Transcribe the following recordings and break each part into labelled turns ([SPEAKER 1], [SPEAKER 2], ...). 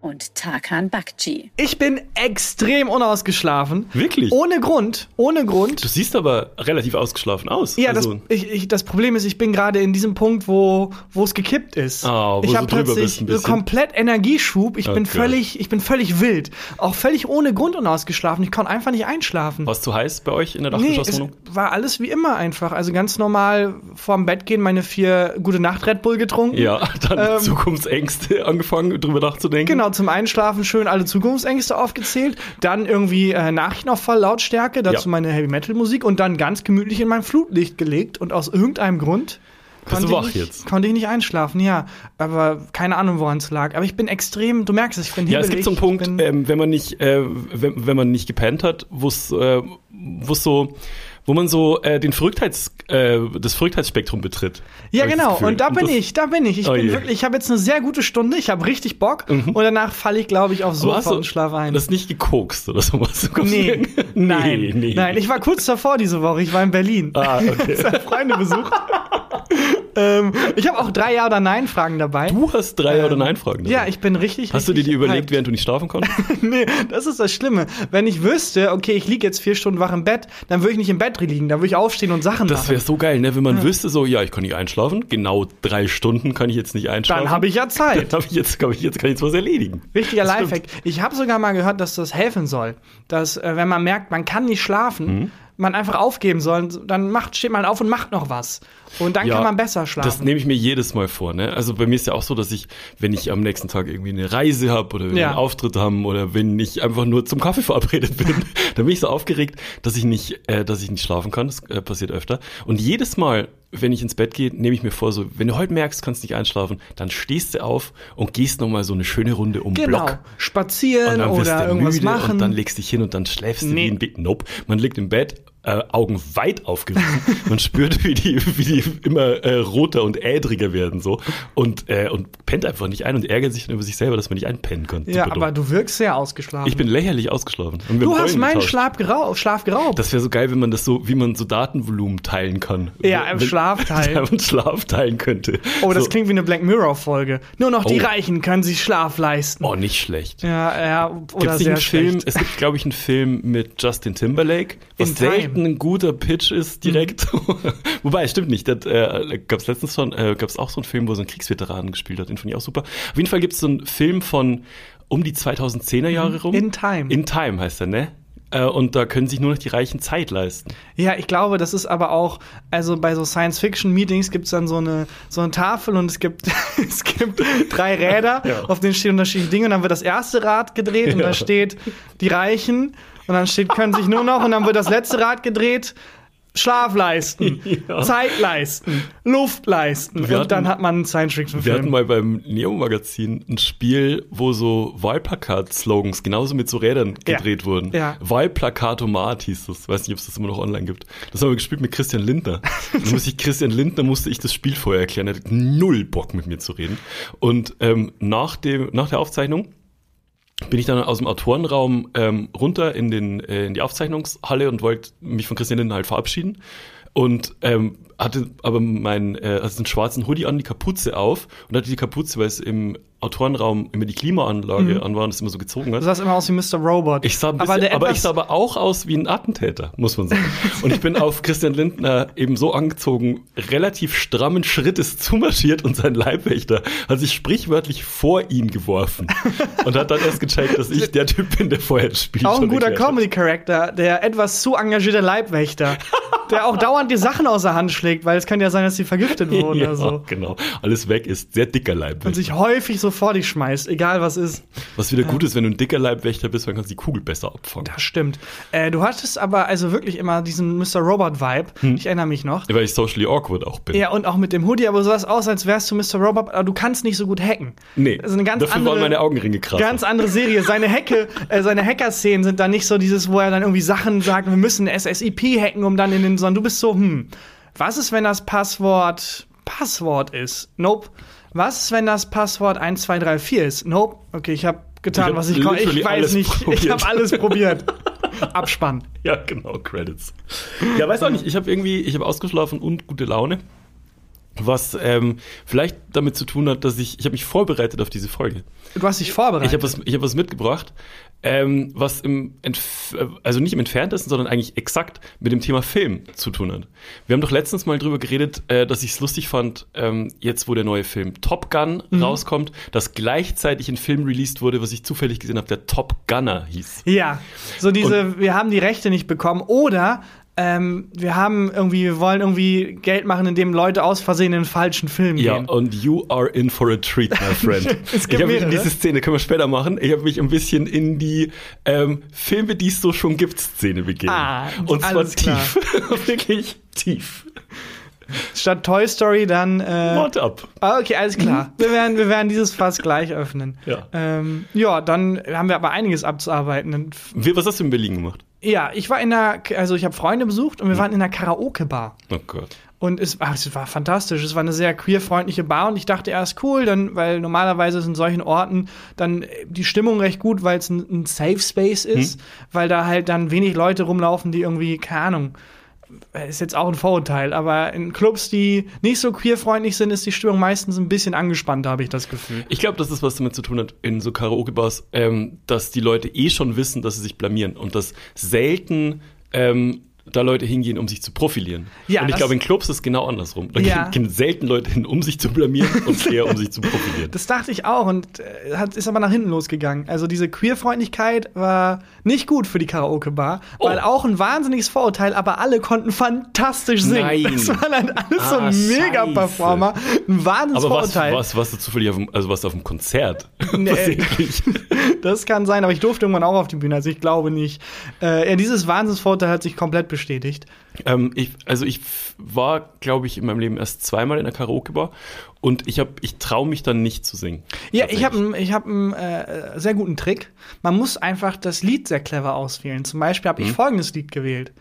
[SPEAKER 1] und Tarkan Bakci.
[SPEAKER 2] Ich bin extrem unausgeschlafen.
[SPEAKER 3] Wirklich?
[SPEAKER 2] Ohne Grund. Ohne Grund.
[SPEAKER 3] Du siehst aber relativ ausgeschlafen aus.
[SPEAKER 2] Ja,
[SPEAKER 3] also,
[SPEAKER 2] das, ich, ich, das Problem ist, ich bin gerade in diesem Punkt, wo wo es gekippt ist.
[SPEAKER 3] Ah, wo
[SPEAKER 2] ich habe plötzlich
[SPEAKER 3] bist ein
[SPEAKER 2] so komplett Energieschub. Ich bin
[SPEAKER 3] Okay.
[SPEAKER 2] völlig, ich bin völlig wild. Auch völlig ohne Grund unausgeschlafen. Ich konnte einfach nicht einschlafen.
[SPEAKER 3] War es zu heiß bei euch in der
[SPEAKER 2] Nee, es
[SPEAKER 3] Dachgeschosswohnung?
[SPEAKER 2] war alles wie immer einfach. Also ganz normal vorm Bett gehen, meine vier gute Nacht Red Bull getrunken.
[SPEAKER 3] ja, dann
[SPEAKER 2] Ähm,
[SPEAKER 3] Zukunftsängste angefangen, drüber nachzudenken.
[SPEAKER 2] Genau, zum Einschlafen schön alle Zukunftsängste aufgezählt, dann irgendwie äh, Nachrichten auf Lautstärke, dazu
[SPEAKER 3] Ja.
[SPEAKER 2] meine Heavy Metal Musik und dann ganz gemütlich in mein Flutlicht gelegt und aus irgendeinem Grund
[SPEAKER 3] Bist
[SPEAKER 2] konnte ich nicht, konnte ich nicht einschlafen, ja, aber keine Ahnung, woran es lag, aber ich bin extrem, du merkst es, ich bin
[SPEAKER 3] Ja, es gibt so einen Punkt, ähm, wenn man nicht, äh, wenn, wenn man nicht gepennt hat, wo es, äh, wo es so, wo man so äh, den Verrücktheits, äh, das Verrücktheitsspektrum betritt.
[SPEAKER 2] Ja, genau. Und da bin
[SPEAKER 3] das-
[SPEAKER 2] ich, da bin ich. Ich
[SPEAKER 3] Oh
[SPEAKER 2] bin
[SPEAKER 3] je.
[SPEAKER 2] wirklich, ich habe jetzt eine sehr gute Stunde, ich habe richtig Bock und danach falle ich, glaube ich, aufs
[SPEAKER 3] Aber
[SPEAKER 2] Sofa
[SPEAKER 3] du
[SPEAKER 2] und schlafe ein.
[SPEAKER 3] Das nicht gekokst oder sowas?
[SPEAKER 2] Nee,
[SPEAKER 3] nirgends-
[SPEAKER 2] nein,
[SPEAKER 3] nee, nee.
[SPEAKER 2] nein. Ich war kurz davor diese Woche. Ich war in Berlin.
[SPEAKER 3] Ah, okay.
[SPEAKER 2] Ich habe Freunde besucht. Ähm, ich habe auch drei Ja oder Nein Fragen dabei.
[SPEAKER 3] Du hast drei Ja oder Nein Fragen.
[SPEAKER 2] ja, ich bin richtig.
[SPEAKER 3] Hast du dir die überlegt,
[SPEAKER 2] hyped.
[SPEAKER 3] während du nicht schlafen konntest?
[SPEAKER 2] nee, das ist das Schlimme. Wenn ich wüsste, okay, ich liege jetzt vier Stunden wach im Bett, dann würde ich nicht im Bett liegen, dann würde ich aufstehen und Sachen
[SPEAKER 3] Das
[SPEAKER 2] machen.
[SPEAKER 3] wäre so geil, ne? Wenn man wüsste, so, ja, ich kann nicht einschlafen, genau drei Stunden kann ich jetzt nicht einschlafen.
[SPEAKER 2] Dann habe ich ja Zeit.
[SPEAKER 3] Dann habe ich jetzt, kann ich jetzt, kann ich jetzt was erledigen.
[SPEAKER 2] Wichtiger
[SPEAKER 3] Das stimmt.
[SPEAKER 2] Lifehack. Ich habe sogar mal gehört, dass das helfen soll. Dass, äh, wenn man merkt, man kann nicht schlafen,
[SPEAKER 3] Mhm.
[SPEAKER 2] Man einfach aufgeben soll, dann macht, steht man auf und macht noch was. Und dann
[SPEAKER 3] Ja,
[SPEAKER 2] kann man besser schlafen.
[SPEAKER 3] Das nehme ich mir jedes Mal vor. Ne? Also bei mir ist ja auch so, dass ich, wenn ich am nächsten Tag irgendwie eine Reise habe oder wenn wir
[SPEAKER 2] Ja.
[SPEAKER 3] einen Auftritt haben oder wenn ich einfach nur zum Kaffee verabredet bin, dann bin ich so aufgeregt, dass ich nicht, äh, dass ich nicht schlafen kann. Das äh, passiert öfter. Und jedes Mal, wenn ich ins Bett gehe, nehme ich mir vor, so, wenn du heute merkst, kannst nicht einschlafen, dann stehst du auf und gehst noch mal so eine schöne Runde um den
[SPEAKER 2] genau.
[SPEAKER 3] Block.
[SPEAKER 2] Spazieren
[SPEAKER 3] Und dann wirst
[SPEAKER 2] oder
[SPEAKER 3] du
[SPEAKER 2] irgendwas
[SPEAKER 3] müde
[SPEAKER 2] machen.
[SPEAKER 3] und dann legst dich hin und dann schläfst du
[SPEAKER 2] Nee.
[SPEAKER 3] wie ein Big Nope. Man liegt im Bett, äh, Augen weit aufgerissen. Man spürt, wie die, wie die immer äh, roter und ädriger werden so und äh, und pennt einfach nicht ein und ärgert sich dann über sich selber, dass man nicht einpennen kann.
[SPEAKER 2] ja, aber du wirkst sehr ausgeschlafen.
[SPEAKER 3] ich bin lächerlich ausgeschlafen.
[SPEAKER 2] Du hast meinen. Schlaf, gerau Schlaf geraubt.
[SPEAKER 3] Das wäre so geil, wenn man das so, wie man so Datenvolumen teilen kann.
[SPEAKER 2] Ja, im
[SPEAKER 3] Wenn-
[SPEAKER 2] Schlaf teilen.
[SPEAKER 3] Ja, und Schlaf teilen könnte.
[SPEAKER 2] oh, das
[SPEAKER 3] so.
[SPEAKER 2] klingt wie eine Black Mirror-Folge. Nur noch die
[SPEAKER 3] Oh.
[SPEAKER 2] Reichen können sich Schlaf leisten.
[SPEAKER 3] Oh, nicht schlecht.
[SPEAKER 2] Ja, ja, oder
[SPEAKER 3] Gibt's
[SPEAKER 2] sehr
[SPEAKER 3] einen Film?
[SPEAKER 2] schlecht.
[SPEAKER 3] Es gibt, glaube ich, einen Film mit Justin Timberlake, was
[SPEAKER 2] In Time. Mhm.
[SPEAKER 3] selten ein guter Pitch ist direkt. Wobei, stimmt nicht. Das äh, gab es letztens schon, äh, gab es auch so einen Film, wo so ein Kriegsveteran gespielt hat. Den fand ich auch super. Auf jeden Fall gibt es so einen Film von um die 2010er Jahre rum.
[SPEAKER 2] Mhm. In Time.
[SPEAKER 3] In Time heißt er, ne? Äh, Und da können sich nur noch die Reichen Zeit leisten.
[SPEAKER 2] Ja, ich glaube, das ist aber auch, also bei so Science-Fiction-Meetings gibt es dann so eine, so eine Tafel und es gibt, es gibt drei Räder,
[SPEAKER 3] Ja.
[SPEAKER 2] auf denen stehen unterschiedliche Dinge und dann wird das erste Rad gedreht und da
[SPEAKER 3] Ja.
[SPEAKER 2] steht die Reichen und dann steht, können sich nur noch und dann wird das letzte Rad gedreht. Schlaf leisten,
[SPEAKER 3] Ja.
[SPEAKER 2] Zeit leisten, Luft leisten.
[SPEAKER 3] Wir
[SPEAKER 2] und dann
[SPEAKER 3] hatten-
[SPEAKER 2] hat man einen
[SPEAKER 3] Wir hatten
[SPEAKER 2] Science-Fiction-Film.
[SPEAKER 3] mal beim Neo-Magazin ein Spiel, wo so Wahlplakat-Slogans genauso mit so Rädern
[SPEAKER 2] Ja.
[SPEAKER 3] gedreht wurden.
[SPEAKER 2] Ja.
[SPEAKER 3] Wahlplakatomat hieß das. Weiß nicht, ob es das immer noch online gibt. Das haben wir gespielt mit Christian Lindner. Da musste ich Christian Lindner musste ich das Spiel vorher erklären. Er hatte null Bock mit mir zu reden. Und ähm, nach, dem, nach der Aufzeichnung bin ich dann aus dem Autorenraum ähm, runter in, den, äh, in die Aufzeichnungshalle und wollte mich von Christian halt verabschieden. Und ähm, hatte aber meinen äh, also einen schwarzen Hoodie an, die Kapuze auf und hatte die Kapuze, weil es im Autorenraum immer die Klimaanlage an war und es immer so gezogen hat.
[SPEAKER 2] Du sahst immer aus wie Mr. Robot.
[SPEAKER 3] Ich sah ein bisschen,
[SPEAKER 2] aber,
[SPEAKER 3] aber, ich sah aber auch aus wie ein Attentäter, muss man sagen. Und ich bin auf Christian Lindner eben so angezogen, relativ strammen Schrittes zumarschiert und sein Leibwächter hat sich sprichwörtlich vor ihn geworfen und hat dann erst gecheckt, dass ich der Typ bin, der vorher das Spiel
[SPEAKER 2] Auch ein guter. Comedy-Charakter, der etwas zu engagierte Leibwächter, der auch dauernd die Sachen aus der Hand schlägt, weil es kann ja sein, dass sie vergiftet wurden
[SPEAKER 3] Ja,
[SPEAKER 2] oder so.
[SPEAKER 3] genau. Alles weg ist. Sehr dicker
[SPEAKER 2] Und
[SPEAKER 3] Leibwächter.
[SPEAKER 2] sich häufig so vor dich schmeißt, egal was ist.
[SPEAKER 3] Was wieder gut ist, wenn du ein dicker Leibwächter bist, dann kannst du die Kugel besser abfangen.
[SPEAKER 2] Das stimmt. Äh, du hattest aber also wirklich immer diesen Mr. Robot-Vibe.
[SPEAKER 3] Hm.
[SPEAKER 2] Ich erinnere mich noch.
[SPEAKER 3] Weil ich socially awkward auch bin.
[SPEAKER 2] Ja, und auch mit dem Hoodie, aber so was aus, als wärst du Mr. Robot, aber du kannst nicht so gut hacken.
[SPEAKER 3] Nee,
[SPEAKER 2] Das ist eine ganz
[SPEAKER 3] dafür
[SPEAKER 2] andere,
[SPEAKER 3] waren meine Augenringe krass.
[SPEAKER 2] Ganz andere Serie. Seine Hacke, äh, seine Hacker-Szenen sind dann nicht so dieses, wo er dann irgendwie Sachen sagt, wir müssen SSIP hacken, um dann in den, sondern du bist so, hm, was ist, wenn das Passwort Passwort ist? Nope. Was ist, wenn das Passwort 1234 ist? Nope. Okay, ich habe getan,
[SPEAKER 3] Ich
[SPEAKER 2] was ich konnte. Ich weiß nicht. Ich
[SPEAKER 3] probiert.
[SPEAKER 2] habe alles probiert. Abspann.
[SPEAKER 3] Ja, genau, Credits. Ja, weiß auch nicht. Ich habe irgendwie, ich habe ausgeschlafen und gute Laune. Was ähm, vielleicht damit zu tun hat, dass ich, ich habe mich vorbereitet auf diese Folge.
[SPEAKER 2] Du hast dich vorbereitet.
[SPEAKER 3] Ich habe was, ich hab was mitgebracht, ähm, was im, Entf also nicht im entferntesten, sondern eigentlich exakt mit dem Thema Film zu tun hat. Wir haben doch letztens mal drüber geredet, äh, dass ich es lustig fand, ähm, jetzt wo der neue Film Top Gun
[SPEAKER 2] Mhm.
[SPEAKER 3] rauskommt, dass gleichzeitig ein Film released wurde, was ich zufällig gesehen habe, der Top Gunner hieß.
[SPEAKER 2] Ja, so diese, wir haben die Rechte nicht bekommen oder ähm, wir haben irgendwie, wir wollen irgendwie Geld machen, indem Leute aus Versehen in den falschen Film
[SPEAKER 3] Ja,
[SPEAKER 2] gehen.
[SPEAKER 3] und you are in for a treat, my friend.
[SPEAKER 2] Es gibt
[SPEAKER 3] ich habe mich in diese Szene, können wir später machen, ich habe mich ein bisschen in die ähm, Filme, die es so schon gibt, Szene begeben.
[SPEAKER 2] Ah,
[SPEAKER 3] und zwar tief. Wirklich tief.
[SPEAKER 2] Statt Toy Story dann. Äh,
[SPEAKER 3] Wort ab.
[SPEAKER 2] ah, okay, alles klar. Wir werden, wir werden dieses Fass gleich öffnen.
[SPEAKER 3] Ja.
[SPEAKER 2] Ähm, ja, dann haben wir aber einiges abzuarbeiten.
[SPEAKER 3] Was hast du in Berlin gemacht?
[SPEAKER 2] Ja, ich war in der, also ich habe Freunde besucht und wir waren in der Karaoke-Bar.
[SPEAKER 3] Oh Gott.
[SPEAKER 2] Und es, ach, es war fantastisch. Es war eine sehr queerfreundliche Bar und ich dachte erst cool, dann, weil normalerweise ist in solchen Orten dann äh, die Stimmung recht gut, weil es ein, ein Safe Space ist, weil da halt dann wenig Leute rumlaufen, die irgendwie, keine Ahnung, ist jetzt auch ein Vorurteil, aber in Clubs, die nicht so queerfreundlich sind, ist die Stimmung meistens ein bisschen angespannter, habe ich das Gefühl.
[SPEAKER 3] Ich glaube, dass es was damit zu tun hat in so Karaoke-Bars, ähm, dass die Leute eh schon wissen, dass sie sich blamieren und dass selten ähm, da Leute hingehen, um sich zu profilieren.
[SPEAKER 2] Ja,
[SPEAKER 3] und ich glaube, in Clubs ist es genau andersrum. Da
[SPEAKER 2] Ja.
[SPEAKER 3] gehen, selten Leute hin, um sich zu blamieren und eher um sich zu profilieren.
[SPEAKER 2] Das dachte ich auch und äh, hat, ist aber nach hinten losgegangen. Also diese Queerfreundlichkeit war nicht gut für die Karaoke-Bar, weil
[SPEAKER 3] Oh.
[SPEAKER 2] auch ein wahnsinniges Vorurteil, aber alle konnten fantastisch singen.
[SPEAKER 3] Nein.
[SPEAKER 2] Das waren halt alles
[SPEAKER 3] Ah,
[SPEAKER 2] so Mega-Performer. Ein wahnsinniges
[SPEAKER 3] Aber was,
[SPEAKER 2] Vorurteil.
[SPEAKER 3] was, was du zufällig auf dem, also was auf dem Konzert?
[SPEAKER 2] Nee. Das kann sein, aber ich durfte irgendwann auch auf die Bühne, also ich glaube nicht. Äh, ja, dieses Wahnsinnsvorurteil hat sich komplett bestätigt.
[SPEAKER 3] ähm, ich, also ich war, glaube ich, in meinem Leben erst zweimal in der Karaoke-Bar und ich habe, ich traue mich dann nicht zu singen.
[SPEAKER 2] Ja, ich habe ich hab einen, äh, sehr guten Trick. Man muss einfach das Lied sehr clever auswählen. Zum Beispiel habe ich folgendes Lied gewählt.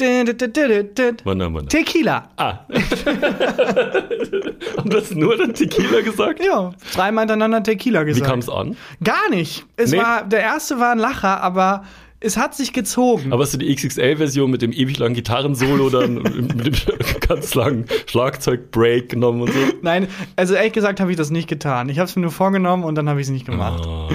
[SPEAKER 3] Wann?
[SPEAKER 2] Tequila.
[SPEAKER 3] Ah. und du hast nur dann Tequila gesagt?
[SPEAKER 2] Ja, dreimal hintereinander Tequila
[SPEAKER 3] Wie
[SPEAKER 2] gesagt.
[SPEAKER 3] kam es an?
[SPEAKER 2] Gar nicht. Es
[SPEAKER 3] Nee.
[SPEAKER 2] war, der erste war ein Lacher, aber es hat sich gezogen.
[SPEAKER 3] Aber hast du die XXL-Version mit dem ewig langen Gitarrensolo dann mit dem ganz langen Schlagzeug-Break genommen und so?
[SPEAKER 2] Nein, also ehrlich gesagt habe ich das nicht getan. Ich habe es mir nur vorgenommen und dann habe ich es nicht gemacht.
[SPEAKER 3] Ah.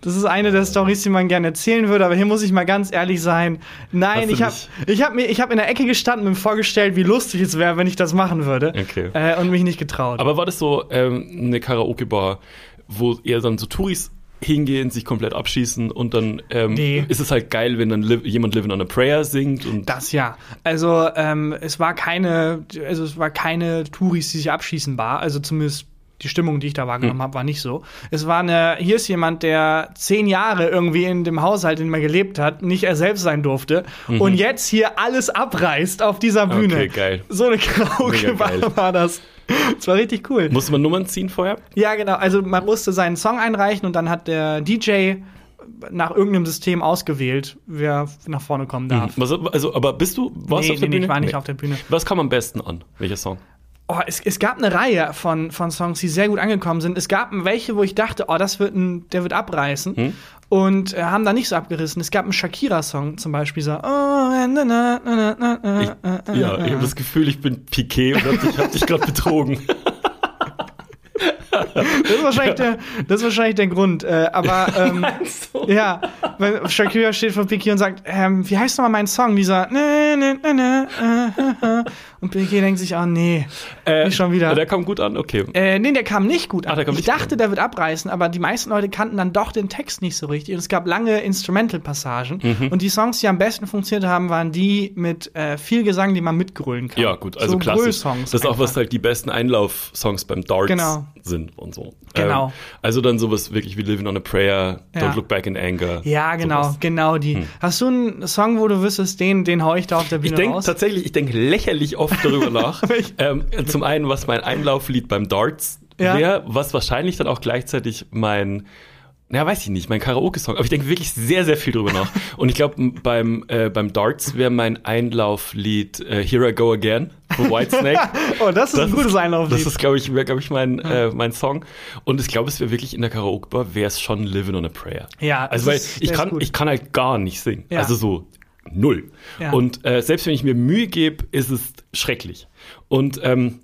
[SPEAKER 2] Das ist eine der Stories, die man gerne erzählen würde, aber hier muss ich mal ganz ehrlich sein. Nein, ich habe ich hab mir ich hab in der Ecke gestanden und mir vorgestellt, wie lustig es wäre, wenn ich das machen würde.
[SPEAKER 3] Okay.
[SPEAKER 2] Äh, und mich nicht getraut.
[SPEAKER 3] Aber war das so ähm, eine Karaoke-Bar, wo eher dann so Touris hingehen, sich komplett abschießen und dann ähm,
[SPEAKER 2] Nee.
[SPEAKER 3] ist es halt geil, wenn dann li jemand Living on a Prayer singt und
[SPEAKER 2] das ja. Also ähm, es war keine, also es war keine Touris, die sich abschießen bar. Also zumindest die Stimmung, die ich da wahrgenommen habe, war nicht so. Es war eine, hier ist jemand, der zehn Jahre irgendwie in dem Haushalt, in dem er gelebt hat, nicht er selbst sein durfte und jetzt hier alles abreißt auf dieser Bühne.
[SPEAKER 3] Mhm. Okay, geil.
[SPEAKER 2] So eine
[SPEAKER 3] Mega
[SPEAKER 2] Karaoke-Bar
[SPEAKER 3] geil.
[SPEAKER 2] war das. Es war richtig cool.
[SPEAKER 3] musste man Nummern ziehen vorher?
[SPEAKER 2] Ja, genau. Also man musste seinen Song einreichen und dann hat der DJ nach irgendeinem System ausgewählt, wer nach vorne kommen darf.
[SPEAKER 3] Was, also, aber bist du, warst
[SPEAKER 2] Nee,
[SPEAKER 3] auf der
[SPEAKER 2] nee, nee,
[SPEAKER 3] Bühne?
[SPEAKER 2] ich war nicht auf der Bühne.
[SPEAKER 3] Was kam am besten an? Welcher Song?
[SPEAKER 2] Oh, es, es gab eine Reihe von, von Songs, die sehr gut angekommen sind. Es gab welche, wo ich dachte, oh, das wird ein, der wird abreißen.
[SPEAKER 3] Hm?
[SPEAKER 2] Und äh, haben da nicht so abgerissen. Es gab einen Shakira-Song zum Beispiel, so. Oh, na, na, na,
[SPEAKER 3] Ich, ja, ich habe das Gefühl, ich bin Piquet und hab dich, hab dich gerade betrogen.
[SPEAKER 2] Das ist wahrscheinlich der, das ist wahrscheinlich der Grund. Äh, aber ähm, ja, weil Shakira steht vor Piquet und sagt, ähm, wie heißt nochmal mein Song? Dieser äh, äh, äh. und Piquet denkt sich, oh nee, nicht schon wieder.
[SPEAKER 3] Der kam gut an, okay.
[SPEAKER 2] Äh, nee, der kam nicht gut an.
[SPEAKER 3] Ah, kam
[SPEAKER 2] ich dachte,
[SPEAKER 3] an.
[SPEAKER 2] der wird abreißen, aber die meisten Leute kannten dann doch den Text nicht so richtig. Und es gab lange Instrumental-Passagen.
[SPEAKER 3] Mhm.
[SPEAKER 2] Und die Songs, die am besten funktioniert haben, waren die mit äh, viel Gesang, die man mitgrölen kann.
[SPEAKER 3] Ja, gut, also
[SPEAKER 2] so
[SPEAKER 3] klassisch. Das ist auch, was halt die besten Einlauf-Songs beim Darts
[SPEAKER 2] Genau.
[SPEAKER 3] sind und so.
[SPEAKER 2] Genau.
[SPEAKER 3] Ähm, also dann sowas wirklich wie Living on a Prayer,
[SPEAKER 2] Ja.
[SPEAKER 3] Don't Look Back in Anger.
[SPEAKER 2] Ja, genau,
[SPEAKER 3] sowas.
[SPEAKER 2] genau die. Hast du einen Song, wo du wüsstest, den, den hau ich da auf der
[SPEAKER 3] Ich
[SPEAKER 2] Bühne
[SPEAKER 3] denke
[SPEAKER 2] raus?
[SPEAKER 3] tatsächlich, ich denke lächerlich oft darüber nach. Ähm, zum einen, was mein Einlauflied beim Darts
[SPEAKER 2] Ja.
[SPEAKER 3] wäre, was wahrscheinlich dann auch gleichzeitig mein ja, weiß ich nicht, mein Karaoke-Song. Aber ich denke wirklich sehr, sehr viel drüber nach. Und ich glaube, beim, äh, beim Darts wäre mein Einlauflied äh, Here I Go Again. von Whitesnake.
[SPEAKER 2] Oh, das ist ein gutes
[SPEAKER 3] Das
[SPEAKER 2] Einlauflied.
[SPEAKER 3] ist, glaube ich, wäre, glaube ich, mein, äh, mein Song. Und ich glaube, es wäre wirklich in der Karaoke-Bar, wäre es schon Living on a Prayer.
[SPEAKER 2] Ja,
[SPEAKER 3] Also,
[SPEAKER 2] das
[SPEAKER 3] weil
[SPEAKER 2] ist-
[SPEAKER 3] ich
[SPEAKER 2] ist
[SPEAKER 3] kann, ich kann halt gar nicht singen.
[SPEAKER 2] Ja.
[SPEAKER 3] Also so null.
[SPEAKER 2] Ja.
[SPEAKER 3] Und äh, selbst wenn ich mir Mühe gebe, ist es schrecklich. Und ähm,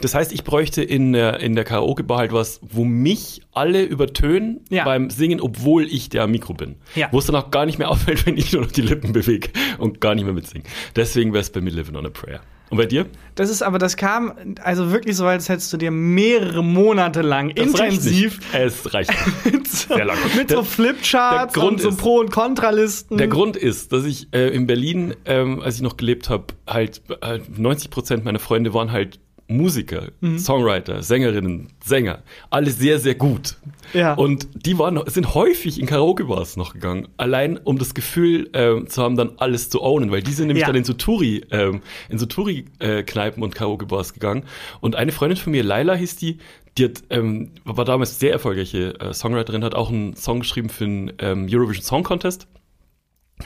[SPEAKER 3] das heißt, ich bräuchte in der, in der Karaoke-Bar halt was, wo mich alle übertönen
[SPEAKER 2] Ja.
[SPEAKER 3] beim Singen, obwohl ich der Mikro bin.
[SPEAKER 2] Ja.
[SPEAKER 3] Wo es dann auch gar nicht mehr auffällt, wenn ich nur noch die Lippen bewege und gar nicht mehr mitsingen. Deswegen wäre es bei mir Living on a Prayer. Und bei dir?
[SPEAKER 2] Das ist aber, das kam also wirklich so, als hättest du dir mehrere Monate lang
[SPEAKER 3] Das reicht
[SPEAKER 2] intensiv
[SPEAKER 3] nicht. Es reicht. nicht.
[SPEAKER 2] mit so,
[SPEAKER 3] Sehr lang.
[SPEAKER 2] mit
[SPEAKER 3] Der-
[SPEAKER 2] so Flipcharts und so
[SPEAKER 3] ist-
[SPEAKER 2] Pro- und Kontralisten.
[SPEAKER 3] Der Grund ist, dass ich äh, in Berlin, ähm, als ich noch gelebt habe, halt äh, 90 Prozent meiner Freunde waren halt Musiker,
[SPEAKER 2] Mhm.
[SPEAKER 3] Songwriter, Sängerinnen, Sänger, alle sehr, sehr gut.
[SPEAKER 2] Ja.
[SPEAKER 3] Und die waren, sind häufig in Karaoke-Bars noch gegangen, allein um das Gefühl ähm, zu haben, dann alles zu ownen, weil die sind nämlich
[SPEAKER 2] Ja.
[SPEAKER 3] dann in so Touri, ähm, in so Touri-Kneipen und Karaoke-Bars gegangen. Und eine Freundin von mir, Laila hieß die, die hat, ähm, war damals sehr erfolgreiche äh, Songwriterin, hat auch einen Song geschrieben für den ähm, Eurovision Song Contest.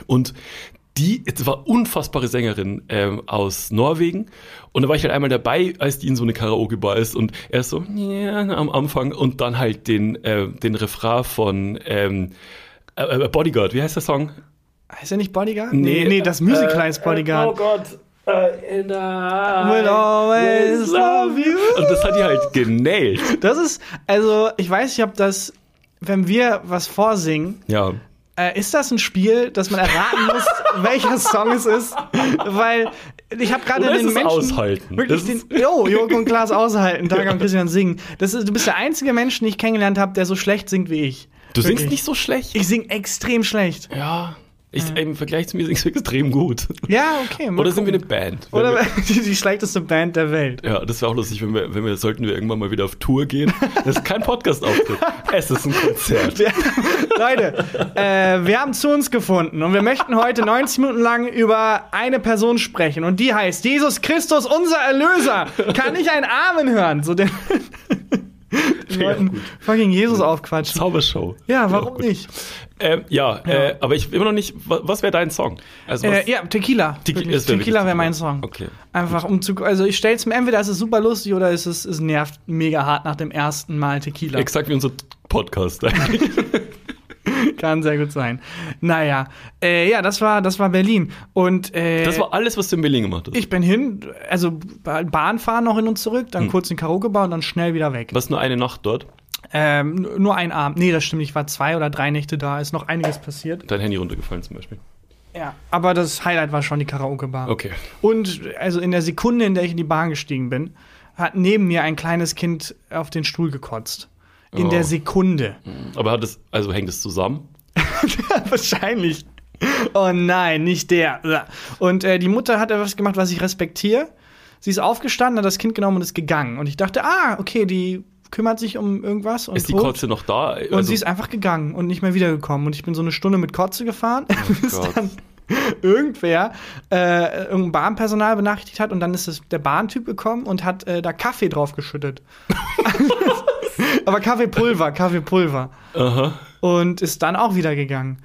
[SPEAKER 3] Und die es war unfassbare Sängerin ähm, aus Norwegen. Und da war ich halt einmal dabei, als die in so eine Karaoke-Bar ist und er ist so ja, am Anfang und dann halt den, äh, den Refrain von ähm, äh, äh, Bodyguard, wie heißt der Song?
[SPEAKER 2] Heißt er nicht Bodyguard? Nee, nee, das Musical heißt Bodyguard.
[SPEAKER 3] oh Gott. Äh, and I
[SPEAKER 2] Will always love you.
[SPEAKER 3] Und das hat die halt genailt.
[SPEAKER 2] Das ist, also, ich weiß nicht, ob das, wenn wir was vorsingen,
[SPEAKER 3] Ja.
[SPEAKER 2] Äh, ist das ein Spiel, dass man erraten muss, welcher Song es ist? Weil ich habe gerade den Menschen
[SPEAKER 3] aushalten?
[SPEAKER 2] wirklich
[SPEAKER 3] Das
[SPEAKER 2] den, jo, Jürgen und Klaas aushalten, Tag und Christian singen. Das ist, du bist der einzige Mensch, den ich kennengelernt habe, der so schlecht singt wie ich.
[SPEAKER 3] Du singst
[SPEAKER 2] Wirklich.
[SPEAKER 3] nicht so schlecht.
[SPEAKER 2] Ich sing extrem schlecht.
[SPEAKER 3] ja. Ich, Im Vergleich zu mir singst du extrem gut.
[SPEAKER 2] Ja, okay.
[SPEAKER 3] Oder sind wir
[SPEAKER 2] gucken.
[SPEAKER 3] eine Band?
[SPEAKER 2] Oder
[SPEAKER 3] wir-
[SPEAKER 2] die, die schlechteste Band der Welt.
[SPEAKER 3] Ja, das wäre auch lustig, wenn wir, wenn wir, sollten wir irgendwann mal wieder auf Tour gehen. Das ist kein Podcast-Auftritt. Es ist ein Konzert.
[SPEAKER 2] Ja, Leute, äh, wir haben zu uns gefunden und wir möchten heute 90 Minuten lang über eine Person sprechen und die heißt Jesus Christus, unser Erlöser. Kann ich einen Amen hören? So den, Leuten fucking Jesus aufquatschen.
[SPEAKER 3] Zaubershow.
[SPEAKER 2] Ja, warum nicht?
[SPEAKER 3] Ähm, ja, Äh, aber ich immer noch nicht. wa- Was wäre dein Song? Also
[SPEAKER 2] Äh, ja, Tequila.
[SPEAKER 3] Wär
[SPEAKER 2] Tequila wäre mein. Song.
[SPEAKER 3] Okay.
[SPEAKER 2] Einfach um zu, also ich stell's mir entweder ist es super lustig oder ist es, es nervt mega hart nach dem ersten Mal Tequila.
[SPEAKER 3] Exakt wie unser Podcast eigentlich.
[SPEAKER 2] Kann sehr gut sein. Naja, äh, ja, das war, das war Berlin. Und äh,
[SPEAKER 3] Das war alles, was du in Berlin gemacht hast.
[SPEAKER 2] ich bin hin, also Ba- Bahn fahren noch hin und zurück,
[SPEAKER 3] Hm.
[SPEAKER 2] dann kurz in Karaoke Bar und dann schnell wieder weg.
[SPEAKER 3] Was nur eine Nacht dort?
[SPEAKER 2] Ähm, nur ein Abend. Nee, das stimmt, ich war zwei oder drei Nächte da, ist noch einiges passiert.
[SPEAKER 3] Dein Handy runtergefallen zum Beispiel.
[SPEAKER 2] Ja. Aber das Highlight war schon die Karaoke Bar.
[SPEAKER 3] Okay.
[SPEAKER 2] Und also in der Sekunde, in der ich in die Bahn gestiegen bin, hat neben mir ein kleines Kind auf den Stuhl gekotzt. In
[SPEAKER 3] Oh.
[SPEAKER 2] der Sekunde.
[SPEAKER 3] Aber hat es, also hängt es zusammen?
[SPEAKER 2] Wahrscheinlich. Oh nein, nicht der. Und äh, die Mutter hat etwas gemacht, was ich respektiere. Sie ist aufgestanden, hat das Kind genommen und ist gegangen. Und ich dachte, ah, okay, die kümmert sich um irgendwas. Und
[SPEAKER 3] Ist die
[SPEAKER 2] tot.
[SPEAKER 3] Kotze noch da? Also,
[SPEAKER 2] Und sie ist einfach gegangen und nicht mehr wiedergekommen. Und ich bin so eine Stunde mit Kotze gefahren, bis
[SPEAKER 3] Oh Gott.
[SPEAKER 2] dann irgendwer äh, irgendein Bahnpersonal benachrichtigt hat und dann ist es der Bahntyp gekommen und hat äh, da Kaffee drauf geschüttet. Aber Kaffeepulver, Kaffeepulver.
[SPEAKER 3] Aha.
[SPEAKER 2] Und ist dann auch wieder gegangen.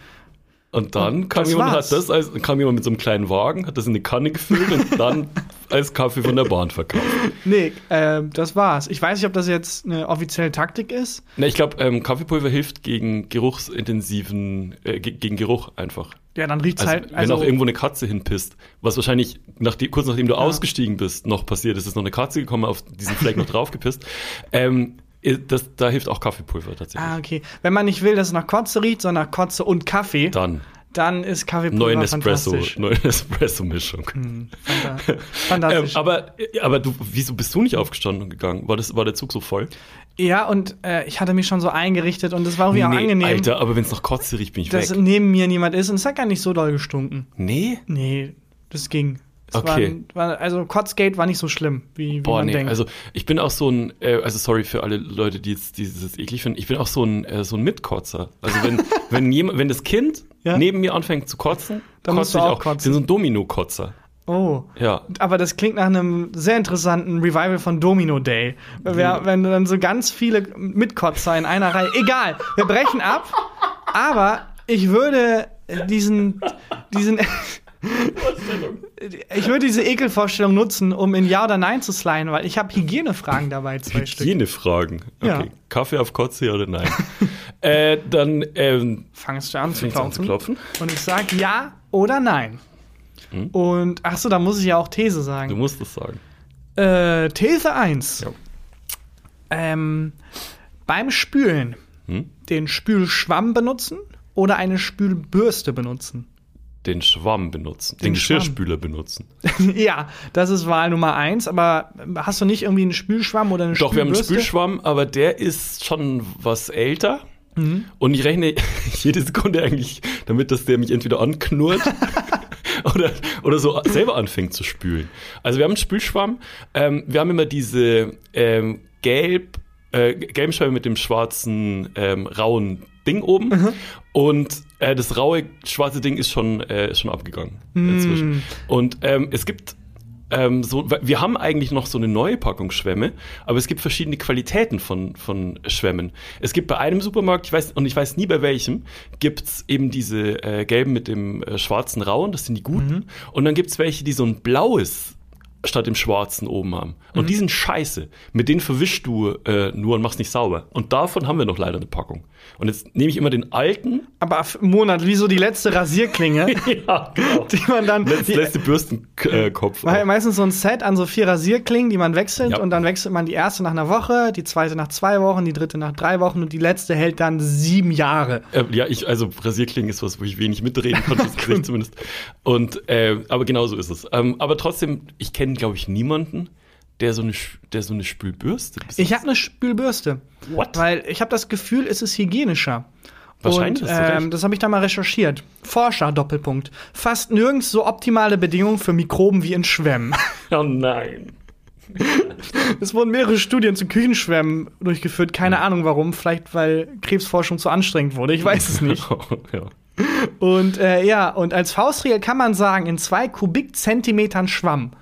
[SPEAKER 3] Und dann kam
[SPEAKER 2] das
[SPEAKER 3] jemand,
[SPEAKER 2] war's.
[SPEAKER 3] hat das als, kam jemand mit so einem kleinen Wagen, hat das in eine Kanne gefüllt und dann als Kaffee von der Bahn verkauft.
[SPEAKER 2] Nee, äh, das war's. Ich weiß nicht, ob das jetzt eine offizielle Taktik ist.
[SPEAKER 3] Na, ich glaube, ähm, Kaffeepulver hilft gegen geruchsintensiven, äh, ge gegen Geruch einfach.
[SPEAKER 2] Ja, dann riecht's
[SPEAKER 3] Also,
[SPEAKER 2] halt.
[SPEAKER 3] wenn auch irgendwo eine Katze hinpisst, was wahrscheinlich nachdem, kurz nachdem du
[SPEAKER 2] Ja.
[SPEAKER 3] ausgestiegen bist, noch passiert ist, ist noch eine Katze gekommen, auf diesen Fleck noch draufgepisst. Ähm, das, da hilft auch Kaffeepulver tatsächlich.
[SPEAKER 2] Ah, okay. Wenn man nicht will, dass es nach Kotze riecht, sondern nach Kotze und Kaffee,
[SPEAKER 3] Dann
[SPEAKER 2] dann ist Kaffeepulver
[SPEAKER 3] neue Nespresso,
[SPEAKER 2] fantastisch.
[SPEAKER 3] neue Nespresso-Mischung. Ähm,
[SPEAKER 2] Fantastisch.
[SPEAKER 3] aber, aber du, wieso bist du nicht aufgestanden und gegangen? War, das, war der Zug so voll?
[SPEAKER 2] ja, und äh, ich hatte mich schon so eingerichtet und es war irgendwie auch angenehm,
[SPEAKER 3] Alter, aber wenn es nach Kotze riecht, bin ich
[SPEAKER 2] dass
[SPEAKER 3] weg.
[SPEAKER 2] neben mir niemand ist und es hat gar nicht so doll gestunken.
[SPEAKER 3] Nee?
[SPEAKER 2] Nee, das ging. Es
[SPEAKER 3] Okay.
[SPEAKER 2] War, war, also Kotzgate war nicht so schlimm, wie, wie
[SPEAKER 3] Boah,
[SPEAKER 2] man
[SPEAKER 3] nee,
[SPEAKER 2] denkt.
[SPEAKER 3] also ich bin auch so ein, äh, also sorry für alle Leute, die jetzt dieses eklig finden, ich bin auch so ein, äh, so ein Mitkotzer. Also wenn, wenn jemand, wenn das Kind
[SPEAKER 2] Ja?
[SPEAKER 3] neben mir anfängt zu kotzen,
[SPEAKER 2] Dann
[SPEAKER 3] kotze ich
[SPEAKER 2] auch kotzen.
[SPEAKER 3] Ich bin so ein Domino-Kotzer.
[SPEAKER 2] oh.
[SPEAKER 3] Ja.
[SPEAKER 2] Aber das klingt nach einem sehr interessanten Revival von Domino Day. Wer, wenn dann so ganz viele Mitkotzer in einer Reihe. Egal, wir brechen ab. Aber ich würde diesen, diesen, ich würde diese Ekelvorstellung nutzen, um in Ja oder Nein zu sliden, weil ich habe Hygienefragen dabei, zwei Stück.
[SPEAKER 3] Hygienefragen. Okay.
[SPEAKER 2] Ja.
[SPEAKER 3] Kaffee auf Kotze ja oder nein? äh, dann ähm,
[SPEAKER 2] Fangst du an zu
[SPEAKER 3] du an zu
[SPEAKER 2] klopfen?
[SPEAKER 3] klopfen.
[SPEAKER 2] Und ich sage Ja oder Nein. Und ach so, da muss ich ja auch These
[SPEAKER 3] Du
[SPEAKER 2] sagen.
[SPEAKER 3] musst es sagen.
[SPEAKER 2] Äh, These 1.
[SPEAKER 3] Ja.
[SPEAKER 2] Ähm, beim Spülen
[SPEAKER 3] Hm?
[SPEAKER 2] den Spülschwamm benutzen oder eine Spülbürste benutzen?
[SPEAKER 3] Den Schwamm benutzen. Den,
[SPEAKER 2] Den
[SPEAKER 3] Geschirrspüler benutzen.
[SPEAKER 2] ja, das ist Wahl Nummer eins, aber hast du nicht irgendwie einen Spülschwamm oder eine
[SPEAKER 3] Doch, wir haben einen? Spülschwamm, aber der ist schon was älter.
[SPEAKER 2] Mhm.
[SPEAKER 3] Und ich rechne jede Sekunde eigentlich damit, dass der mich entweder anknurrt oder, oder so selber anfängt zu spülen. Also wir haben einen Spülschwamm. Ähm, wir haben immer diese ähm, gelb, äh, gelben Schwämme mit dem schwarzen, ähm, rauen Ding oben.
[SPEAKER 2] Mhm.
[SPEAKER 3] Und äh, das raue, schwarze Ding ist schon, äh, ist schon abgegangen inzwischen. Und ähm, es gibt ähm, so, wir haben eigentlich noch so eine neue Packung Schwämme, aber es gibt verschiedene Qualitäten von, von Schwämmen. Es gibt bei einem Supermarkt, ich weiß, und ich weiß nie bei welchem, gibt's eben diese äh, gelben mit dem äh, schwarzen Rauen, das sind die guten. Und dann gibt's welche, die so ein blaues statt dem schwarzen oben haben. Und die sind scheiße. Mit denen verwischst du äh, nur und machst nicht sauber. Und davon haben wir noch leider eine Packung. Und jetzt nehme ich immer den alten.
[SPEAKER 2] Aber Monat, wie so die letzte Rasierklinge,
[SPEAKER 3] ja, genau.
[SPEAKER 2] die man dann.
[SPEAKER 3] Letzte,
[SPEAKER 2] die,
[SPEAKER 3] letzte Bürstenkopf.
[SPEAKER 2] me- meistens so ein Set an so vier Rasierklingen, die man wechselt
[SPEAKER 3] Ja.
[SPEAKER 2] und dann wechselt man die erste nach einer Woche, die zweite nach zwei Wochen, die dritte nach drei Wochen und die letzte hält dann sieben Jahre.
[SPEAKER 3] Äh, ja, ich, also Rasierklingen ist was, wo ich wenig mitreden konnte, das Gesicht zumindest. Und, äh, aber genau so ist es. Ähm, aber trotzdem, ich kenne, glaube ich, niemanden, der so eine, der so eine Spülbürste besitzt.
[SPEAKER 2] Ich habe eine Spülbürste.
[SPEAKER 3] What?
[SPEAKER 2] Weil ich habe das Gefühl, es ist hygienischer.
[SPEAKER 3] Wahrscheinlich
[SPEAKER 2] Und, ähm, das habe ich da mal recherchiert. Forscher, Doppelpunkt. Fast nirgends so optimale Bedingungen für Mikroben wie in Schwämmen.
[SPEAKER 3] Oh nein.
[SPEAKER 2] Es wurden mehrere Studien zu Küchenschwämmen durchgeführt. Keine Ahnung warum. Vielleicht, weil Krebsforschung zu anstrengend wurde. Ich weiß es nicht.
[SPEAKER 3] ja.
[SPEAKER 2] Und äh, ja, und als Faustregel kann man sagen, in zwei Kubikzentimetern Schwamm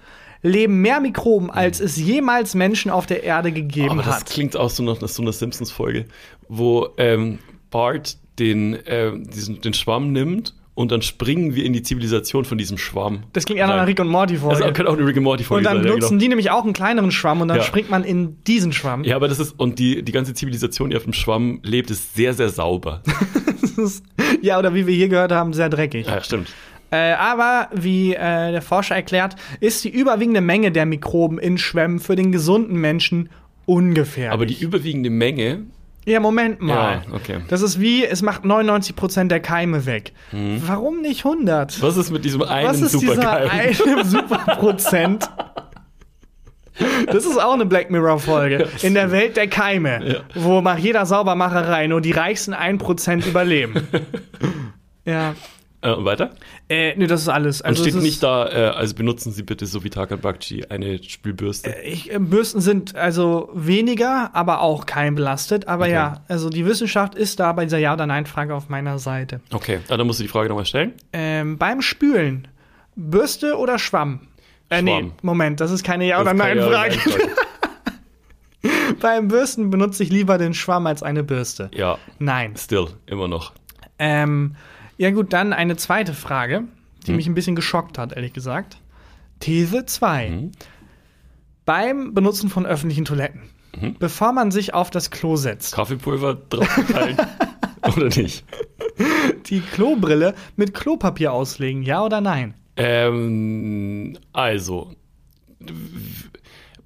[SPEAKER 2] leben mehr Mikroben, als es jemals Menschen auf der Erde gegeben
[SPEAKER 3] Aber das
[SPEAKER 2] hat.
[SPEAKER 3] klingt auch so nach, so einer Simpsons-Folge, wo ähm, Bart den, äh, diesen, den Schwamm nimmt und dann springen wir in die Zivilisation von diesem Schwamm.
[SPEAKER 2] Das klingt eher nach einer. Rick und Morty
[SPEAKER 3] Das
[SPEAKER 2] Folge.
[SPEAKER 3] könnte auch eine Rick and Morty Folge
[SPEAKER 2] Und dann
[SPEAKER 3] sein. ja,
[SPEAKER 2] benutzen
[SPEAKER 3] genau.
[SPEAKER 2] die nämlich auch einen kleineren Schwamm und dann
[SPEAKER 3] Ja.
[SPEAKER 2] springt man in diesen Schwamm.
[SPEAKER 3] Ja, aber das ist, und die, die ganze Zivilisation, die auf dem Schwamm lebt, ist sehr, sehr sauber.
[SPEAKER 2] Das ist, ja, oder wie wir hier gehört haben, sehr dreckig.
[SPEAKER 3] ja, stimmt.
[SPEAKER 2] Äh, aber wie äh, der Forscher erklärt, ist die überwiegende Menge der Mikroben in Schwämmen für den gesunden Menschen ungefährlich.
[SPEAKER 3] Aber die überwiegende Menge,
[SPEAKER 2] ja, Moment mal.
[SPEAKER 3] Ja, okay.
[SPEAKER 2] Das ist wie, es macht 99% der Keime weg. Warum nicht 100?
[SPEAKER 3] Mhm. was ist mit diesem einen
[SPEAKER 2] Was ist dieser
[SPEAKER 3] Supergeil?
[SPEAKER 2] eine Superprozent? Das ist auch eine Black Mirror-Folge. In der Welt der Keime, wo nach jeder Saubermacherei nur die reichsten 1% überleben. ja.
[SPEAKER 3] Äh, weiter?
[SPEAKER 2] Äh, nee, das ist alles.
[SPEAKER 3] Und
[SPEAKER 2] Also
[SPEAKER 3] steht
[SPEAKER 2] es ist-
[SPEAKER 3] nicht da, äh, also benutzen Sie bitte so wie Tarkan Bakci eine Spülbürste.
[SPEAKER 2] Ich, äh, Bürsten sind also weniger, aber auch keimbelastet. Aber
[SPEAKER 3] Okay.
[SPEAKER 2] ja, also die Wissenschaft ist da bei dieser Ja- oder Nein-Frage auf meiner Seite.
[SPEAKER 3] Okay, dann musst du die Frage nochmal stellen.
[SPEAKER 2] Ähm, beim Spülen, Bürste oder Schwamm? Äh, nee,
[SPEAKER 3] Schwamm.
[SPEAKER 2] Moment, das ist keine Ja- oder
[SPEAKER 3] Ja-.
[SPEAKER 2] Nein-Frage. Beim Bürsten benutze ich lieber den Schwamm als eine Bürste.
[SPEAKER 3] Ja,
[SPEAKER 2] Nein.
[SPEAKER 3] still, immer noch.
[SPEAKER 2] Ähm, ja gut, dann eine zweite Frage,
[SPEAKER 3] Hm.
[SPEAKER 2] die mich ein bisschen geschockt hat, ehrlich gesagt. These 2.
[SPEAKER 3] Hm.
[SPEAKER 2] Beim Benutzen von öffentlichen Toiletten,
[SPEAKER 3] Mhm.
[SPEAKER 2] bevor man sich auf das Klo setzt,
[SPEAKER 3] Kaffeepulver drauf verteilen oder nicht?
[SPEAKER 2] die Klobrille mit Klopapier auslegen, ja oder nein?
[SPEAKER 3] Ähm, also,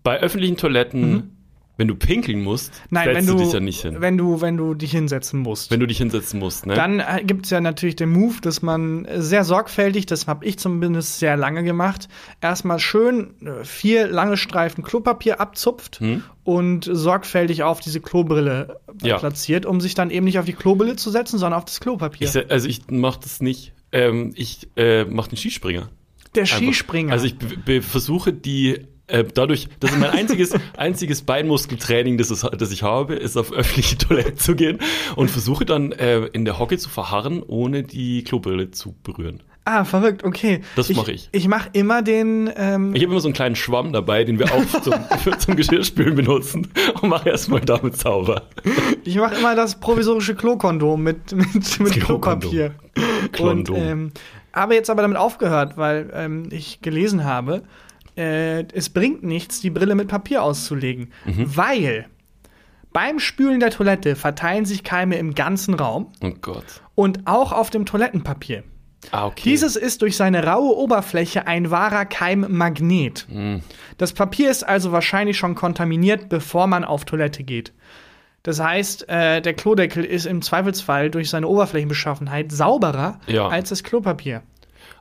[SPEAKER 3] bei öffentlichen Toiletten, wenn du pinkeln musst.
[SPEAKER 2] Nein,
[SPEAKER 3] setzt
[SPEAKER 2] wenn
[SPEAKER 3] du
[SPEAKER 2] du,
[SPEAKER 3] dich ja nicht hin.
[SPEAKER 2] wenn du, wenn du dich hinsetzen musst.
[SPEAKER 3] Wenn du dich hinsetzen musst, ne?
[SPEAKER 2] Dann äh, gibt es ja natürlich den Move, dass man äh, sehr sorgfältig, das habe ich zumindest sehr lange gemacht, erstmal schön äh, vier lange Streifen Klopapier abzupft und sorgfältig auf diese Klobrille
[SPEAKER 3] Ja.
[SPEAKER 2] platziert, um sich dann eben nicht auf die Klobrille zu setzen, sondern auf das Klopapier.
[SPEAKER 3] ich, also ich mach das nicht. Ähm, ich äh, mach den Skispringer.
[SPEAKER 2] Der
[SPEAKER 3] Einfach.
[SPEAKER 2] Skispringer.
[SPEAKER 3] Also ich versuche die äh, dadurch, das ist mein einziges, einziges Beinmuskeltraining, das, es, das ich habe, ist auf öffentliche Toilette zu gehen und versuche dann äh, in der Hocke zu verharren, ohne die Klobrille zu berühren.
[SPEAKER 2] ah, verrückt, okay.
[SPEAKER 3] Das mach ich.
[SPEAKER 2] Ich mache immer den, ähm,
[SPEAKER 3] Ich habe immer so einen kleinen Schwamm dabei, den wir auch zum, für, zum Geschirrspülen benutzen und mache erstmal damit sauber.
[SPEAKER 2] ich mache immer das provisorische Klokondom mit, mit, mit. Klopapier. Und
[SPEAKER 3] Klondom.
[SPEAKER 2] ähm, habe jetzt aber damit aufgehört, weil ähm, ich gelesen habe, äh, es bringt nichts, die Brille mit Papier auszulegen, weil beim Spülen der Toilette verteilen sich Keime im ganzen Raum
[SPEAKER 3] Oh Gott.
[SPEAKER 2] und auch auf dem Toilettenpapier.
[SPEAKER 3] Ah, okay.
[SPEAKER 2] Dieses ist durch seine raue Oberfläche ein wahrer Keimmagnet. Das Papier ist also wahrscheinlich schon kontaminiert, bevor man auf Toilette geht. Das heißt, äh, der Klodeckel ist im Zweifelsfall durch seine Oberflächenbeschaffenheit sauberer
[SPEAKER 3] Ja.
[SPEAKER 2] als das Klopapier.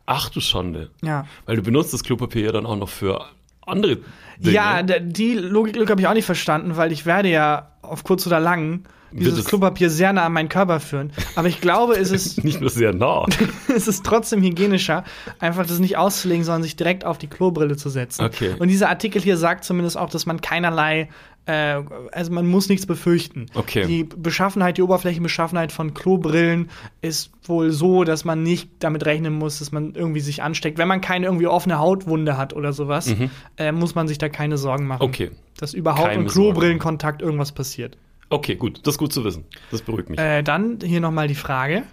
[SPEAKER 3] Ach du Schande.
[SPEAKER 2] Ja.
[SPEAKER 3] Weil du benutzt das Klopapier ja dann auch noch für andere Dinge.
[SPEAKER 2] Ja, die Logik, Logik habe ich auch nicht verstanden, weil ich werde ja auf kurz oder lang dieses
[SPEAKER 3] es-
[SPEAKER 2] Klopapier sehr nah an meinen Körper führen. Aber ich glaube, es ist,
[SPEAKER 3] Nicht nur sehr nah.
[SPEAKER 2] es ist trotzdem hygienischer, einfach das nicht auszulegen, sondern sich direkt auf die Klobrille zu setzen.
[SPEAKER 3] Okay.
[SPEAKER 2] Und dieser Artikel hier sagt zumindest auch, dass man keinerlei, äh, also man muss nichts befürchten.
[SPEAKER 3] Okay.
[SPEAKER 2] Die Beschaffenheit, die Oberflächenbeschaffenheit von Klobrillen ist wohl so, dass man nicht damit rechnen muss, dass man irgendwie sich ansteckt. Wenn man keine irgendwie offene Hautwunde hat oder sowas, äh, muss man sich da keine Sorgen machen.
[SPEAKER 3] Mhm. Okay.
[SPEAKER 2] Dass überhaupt
[SPEAKER 3] Keine
[SPEAKER 2] im Klobrillenkontakt irgendwas passiert.
[SPEAKER 3] Okay, gut. Das ist gut zu wissen. Das beruhigt mich.
[SPEAKER 2] Äh, dann hier nochmal die Frage.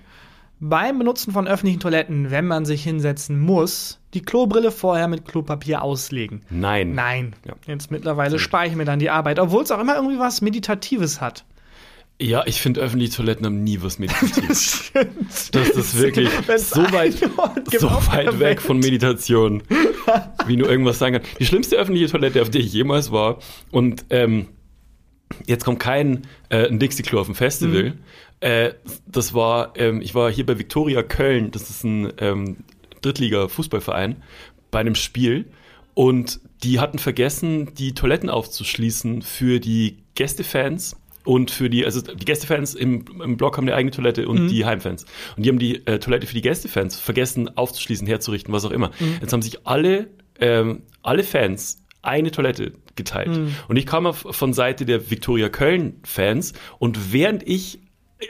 [SPEAKER 2] Beim Benutzen von öffentlichen Toiletten, wenn man sich hinsetzen muss, die Klobrille vorher mit Klopapier auslegen.
[SPEAKER 3] Nein.
[SPEAKER 2] Nein.
[SPEAKER 3] Ja.
[SPEAKER 2] Jetzt mittlerweile spare ich mir dann die Arbeit, obwohl es auch immer irgendwie was Meditatives hat.
[SPEAKER 3] Ja, ich finde öffentliche Toiletten haben nie was Meditatives. Das ist wirklich
[SPEAKER 2] Wenn's
[SPEAKER 3] so weit, so weit weg von Meditation, wie nur irgendwas sagen kann. Die schlimmste öffentliche Toilette, auf der ich jemals war, und ähm, jetzt kommt kein äh, ein Dixie-Klo auf dem Festival.
[SPEAKER 2] Mhm.
[SPEAKER 3] Äh, das war, ähm, ich war hier bei Viktoria Köln, das ist ein ähm, Drittliga-Fußballverein, bei einem Spiel. Und die hatten vergessen, die Toiletten aufzuschließen für die Gästefans und für die, also die Gästefans im, im Block haben eine eigene Toilette und die Heimfans. Und die haben die äh, Toilette für die Gästefans vergessen aufzuschließen, herzurichten, was auch immer. Jetzt haben sich alle, ähm, alle Fans eine Toilette geteilt. Und ich kam auf, von Seite der Viktoria Köln-Fans und während ich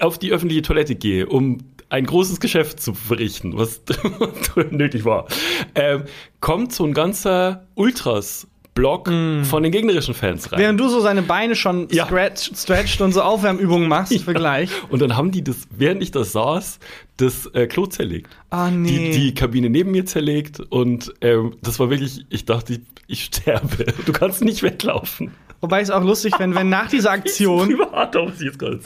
[SPEAKER 3] auf die öffentliche Toilette gehe, um ein großes Geschäft zu verrichten, was nötig war, ähm, kommt so ein ganzer Ultras-Block von den gegnerischen Fans rein.
[SPEAKER 2] Während du so seine Beine schon
[SPEAKER 3] Ja.
[SPEAKER 2] stretch, stretcht und so Aufwärmübungen machst, für gleich.
[SPEAKER 3] Und dann haben die das, während ich da saß, das äh, Klo zerlegt.
[SPEAKER 2] Ah, nee.
[SPEAKER 3] Die, die Kabine neben mir zerlegt und ähm, das war wirklich, ich dachte, ich, ich sterbe. Du kannst nicht weglaufen.
[SPEAKER 2] Wobei ich es auch lustig finde, wenn nach dieser Aktion,
[SPEAKER 3] Privat, was ich jetzt gerade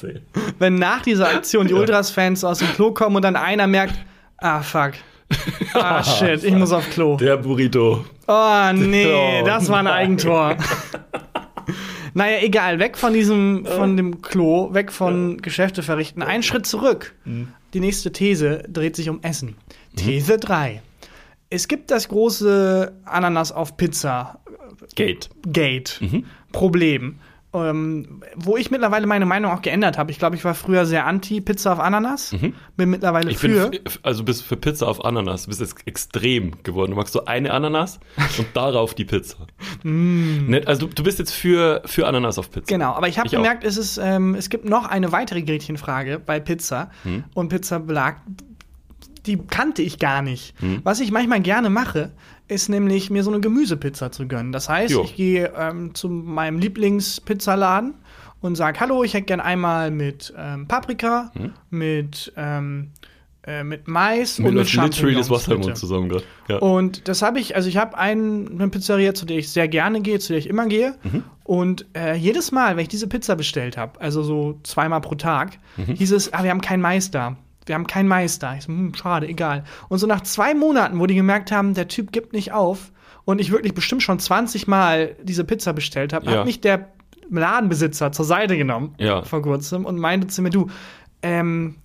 [SPEAKER 2] wenn nach dieser Aktion die Ultras-Fans aus dem Klo kommen und dann einer merkt, ah, fuck. Ah, shit, ich muss auf Klo.
[SPEAKER 3] Der Burrito.
[SPEAKER 2] Oh, nee,
[SPEAKER 3] Oh,
[SPEAKER 2] das war ein. Eigentor. naja, egal, weg von diesem, von dem Klo, weg von Geschäfte verrichten. Einen Schritt zurück. Die nächste These dreht sich um Essen. These 3. Es gibt das große Ananas auf Pizza
[SPEAKER 3] Gate.
[SPEAKER 2] Gate Problem. Ähm, wo ich mittlerweile meine Meinung auch geändert habe. Ich glaube, ich war früher sehr anti Pizza auf Ananas, bin mittlerweile
[SPEAKER 3] Ich bin,
[SPEAKER 2] für.
[SPEAKER 3] f- also bist für Pizza auf Ananas, du bist jetzt extrem geworden. Du magst so eine Ananas und darauf die Pizza. Nicht, also du, du bist jetzt für, für Ananas auf Pizza.
[SPEAKER 2] Genau, aber ich habe
[SPEAKER 3] auch.
[SPEAKER 2] gemerkt, es, ist, ähm, es gibt noch eine weitere Gretchenfrage bei Pizza
[SPEAKER 3] Hm.
[SPEAKER 2] und Pizzabelag. Die kannte ich gar nicht.
[SPEAKER 3] Hm.
[SPEAKER 2] Was ich manchmal gerne mache, ist nämlich mir so eine Gemüsepizza zu gönnen. Das heißt,
[SPEAKER 3] Jo.
[SPEAKER 2] ich gehe ähm, zu meinem Lieblingspizzaladen und sage, hallo, ich hätte gern einmal mit ähm, Paprika, mit, ähm, äh, mit Mais
[SPEAKER 3] Mir
[SPEAKER 2] und mit Champignons.
[SPEAKER 3] das Wasser im. Mund zusammen. Ja.
[SPEAKER 2] Und das habe ich, also ich habe einen, eine Pizzeria, zu der ich sehr gerne gehe, zu der ich immer gehe.
[SPEAKER 3] Mhm.
[SPEAKER 2] Und äh, jedes Mal, wenn ich diese Pizza bestellt habe, also so zweimal pro Tag,
[SPEAKER 3] Mhm.
[SPEAKER 2] hieß es, ah, wir haben keinen Mais da. Wir haben keinen Mais da. Ich so, hm, schade, egal. Und so nach zwei Monaten, wo die gemerkt haben, der Typ gibt nicht auf und ich wirklich bestimmt schon 20 Mal diese Pizza bestellt habe,
[SPEAKER 3] Ja.
[SPEAKER 2] hat mich der Ladenbesitzer zur Seite genommen
[SPEAKER 3] Ja.
[SPEAKER 2] vor kurzem und meinte zu mir, du, ähm,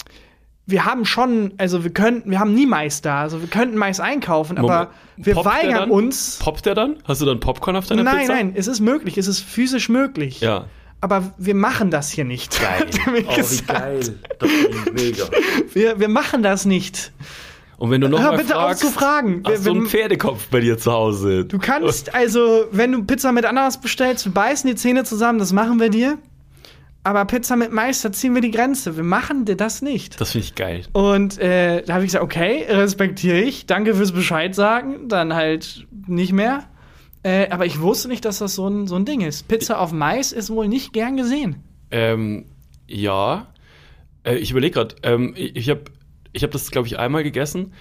[SPEAKER 2] wir haben schon, also wir könnten, wir haben nie Mais da, also wir könnten Mais einkaufen, aber
[SPEAKER 3] Moment.
[SPEAKER 2] wir
[SPEAKER 3] Poppt
[SPEAKER 2] weigern
[SPEAKER 3] dann?
[SPEAKER 2] uns.
[SPEAKER 3] Poppt der dann? Hast du dann Popcorn auf deiner
[SPEAKER 2] Nein,
[SPEAKER 3] Pizza?
[SPEAKER 2] nein, es ist möglich, es ist physisch möglich.
[SPEAKER 3] Ja.
[SPEAKER 2] Aber wir machen das hier nicht. Er mir gesagt.
[SPEAKER 3] geil. Das ist mega.
[SPEAKER 2] Wir, wir machen das nicht.
[SPEAKER 3] Und wenn du noch
[SPEAKER 2] Hör
[SPEAKER 3] mal
[SPEAKER 2] bitte auf
[SPEAKER 3] fragst,
[SPEAKER 2] zu fragen. Wir-
[SPEAKER 3] Hast du einen
[SPEAKER 2] wir-
[SPEAKER 3] Pferdekopf bei dir zu Hause?
[SPEAKER 2] Du kannst, also, wenn du Pizza mit Ananas bestellst, wir beißen die Zähne zusammen, das machen wir dir. Aber Pizza mit Mais, da ziehen wir die Grenze. Wir machen dir das nicht.
[SPEAKER 3] Das finde ich geil.
[SPEAKER 2] Und äh, da habe ich gesagt, okay, respektiere ich. Danke fürs Bescheid sagen. Dann halt nicht mehr. Äh, aber ich wusste nicht, dass das so ein, so ein Ding ist. Pizza auf Mais ist wohl nicht gern gesehen.
[SPEAKER 3] Ähm, ja. Äh, ich überlege gerade. Ähm, ich habe ich hab das, glaube ich, einmal gegessen.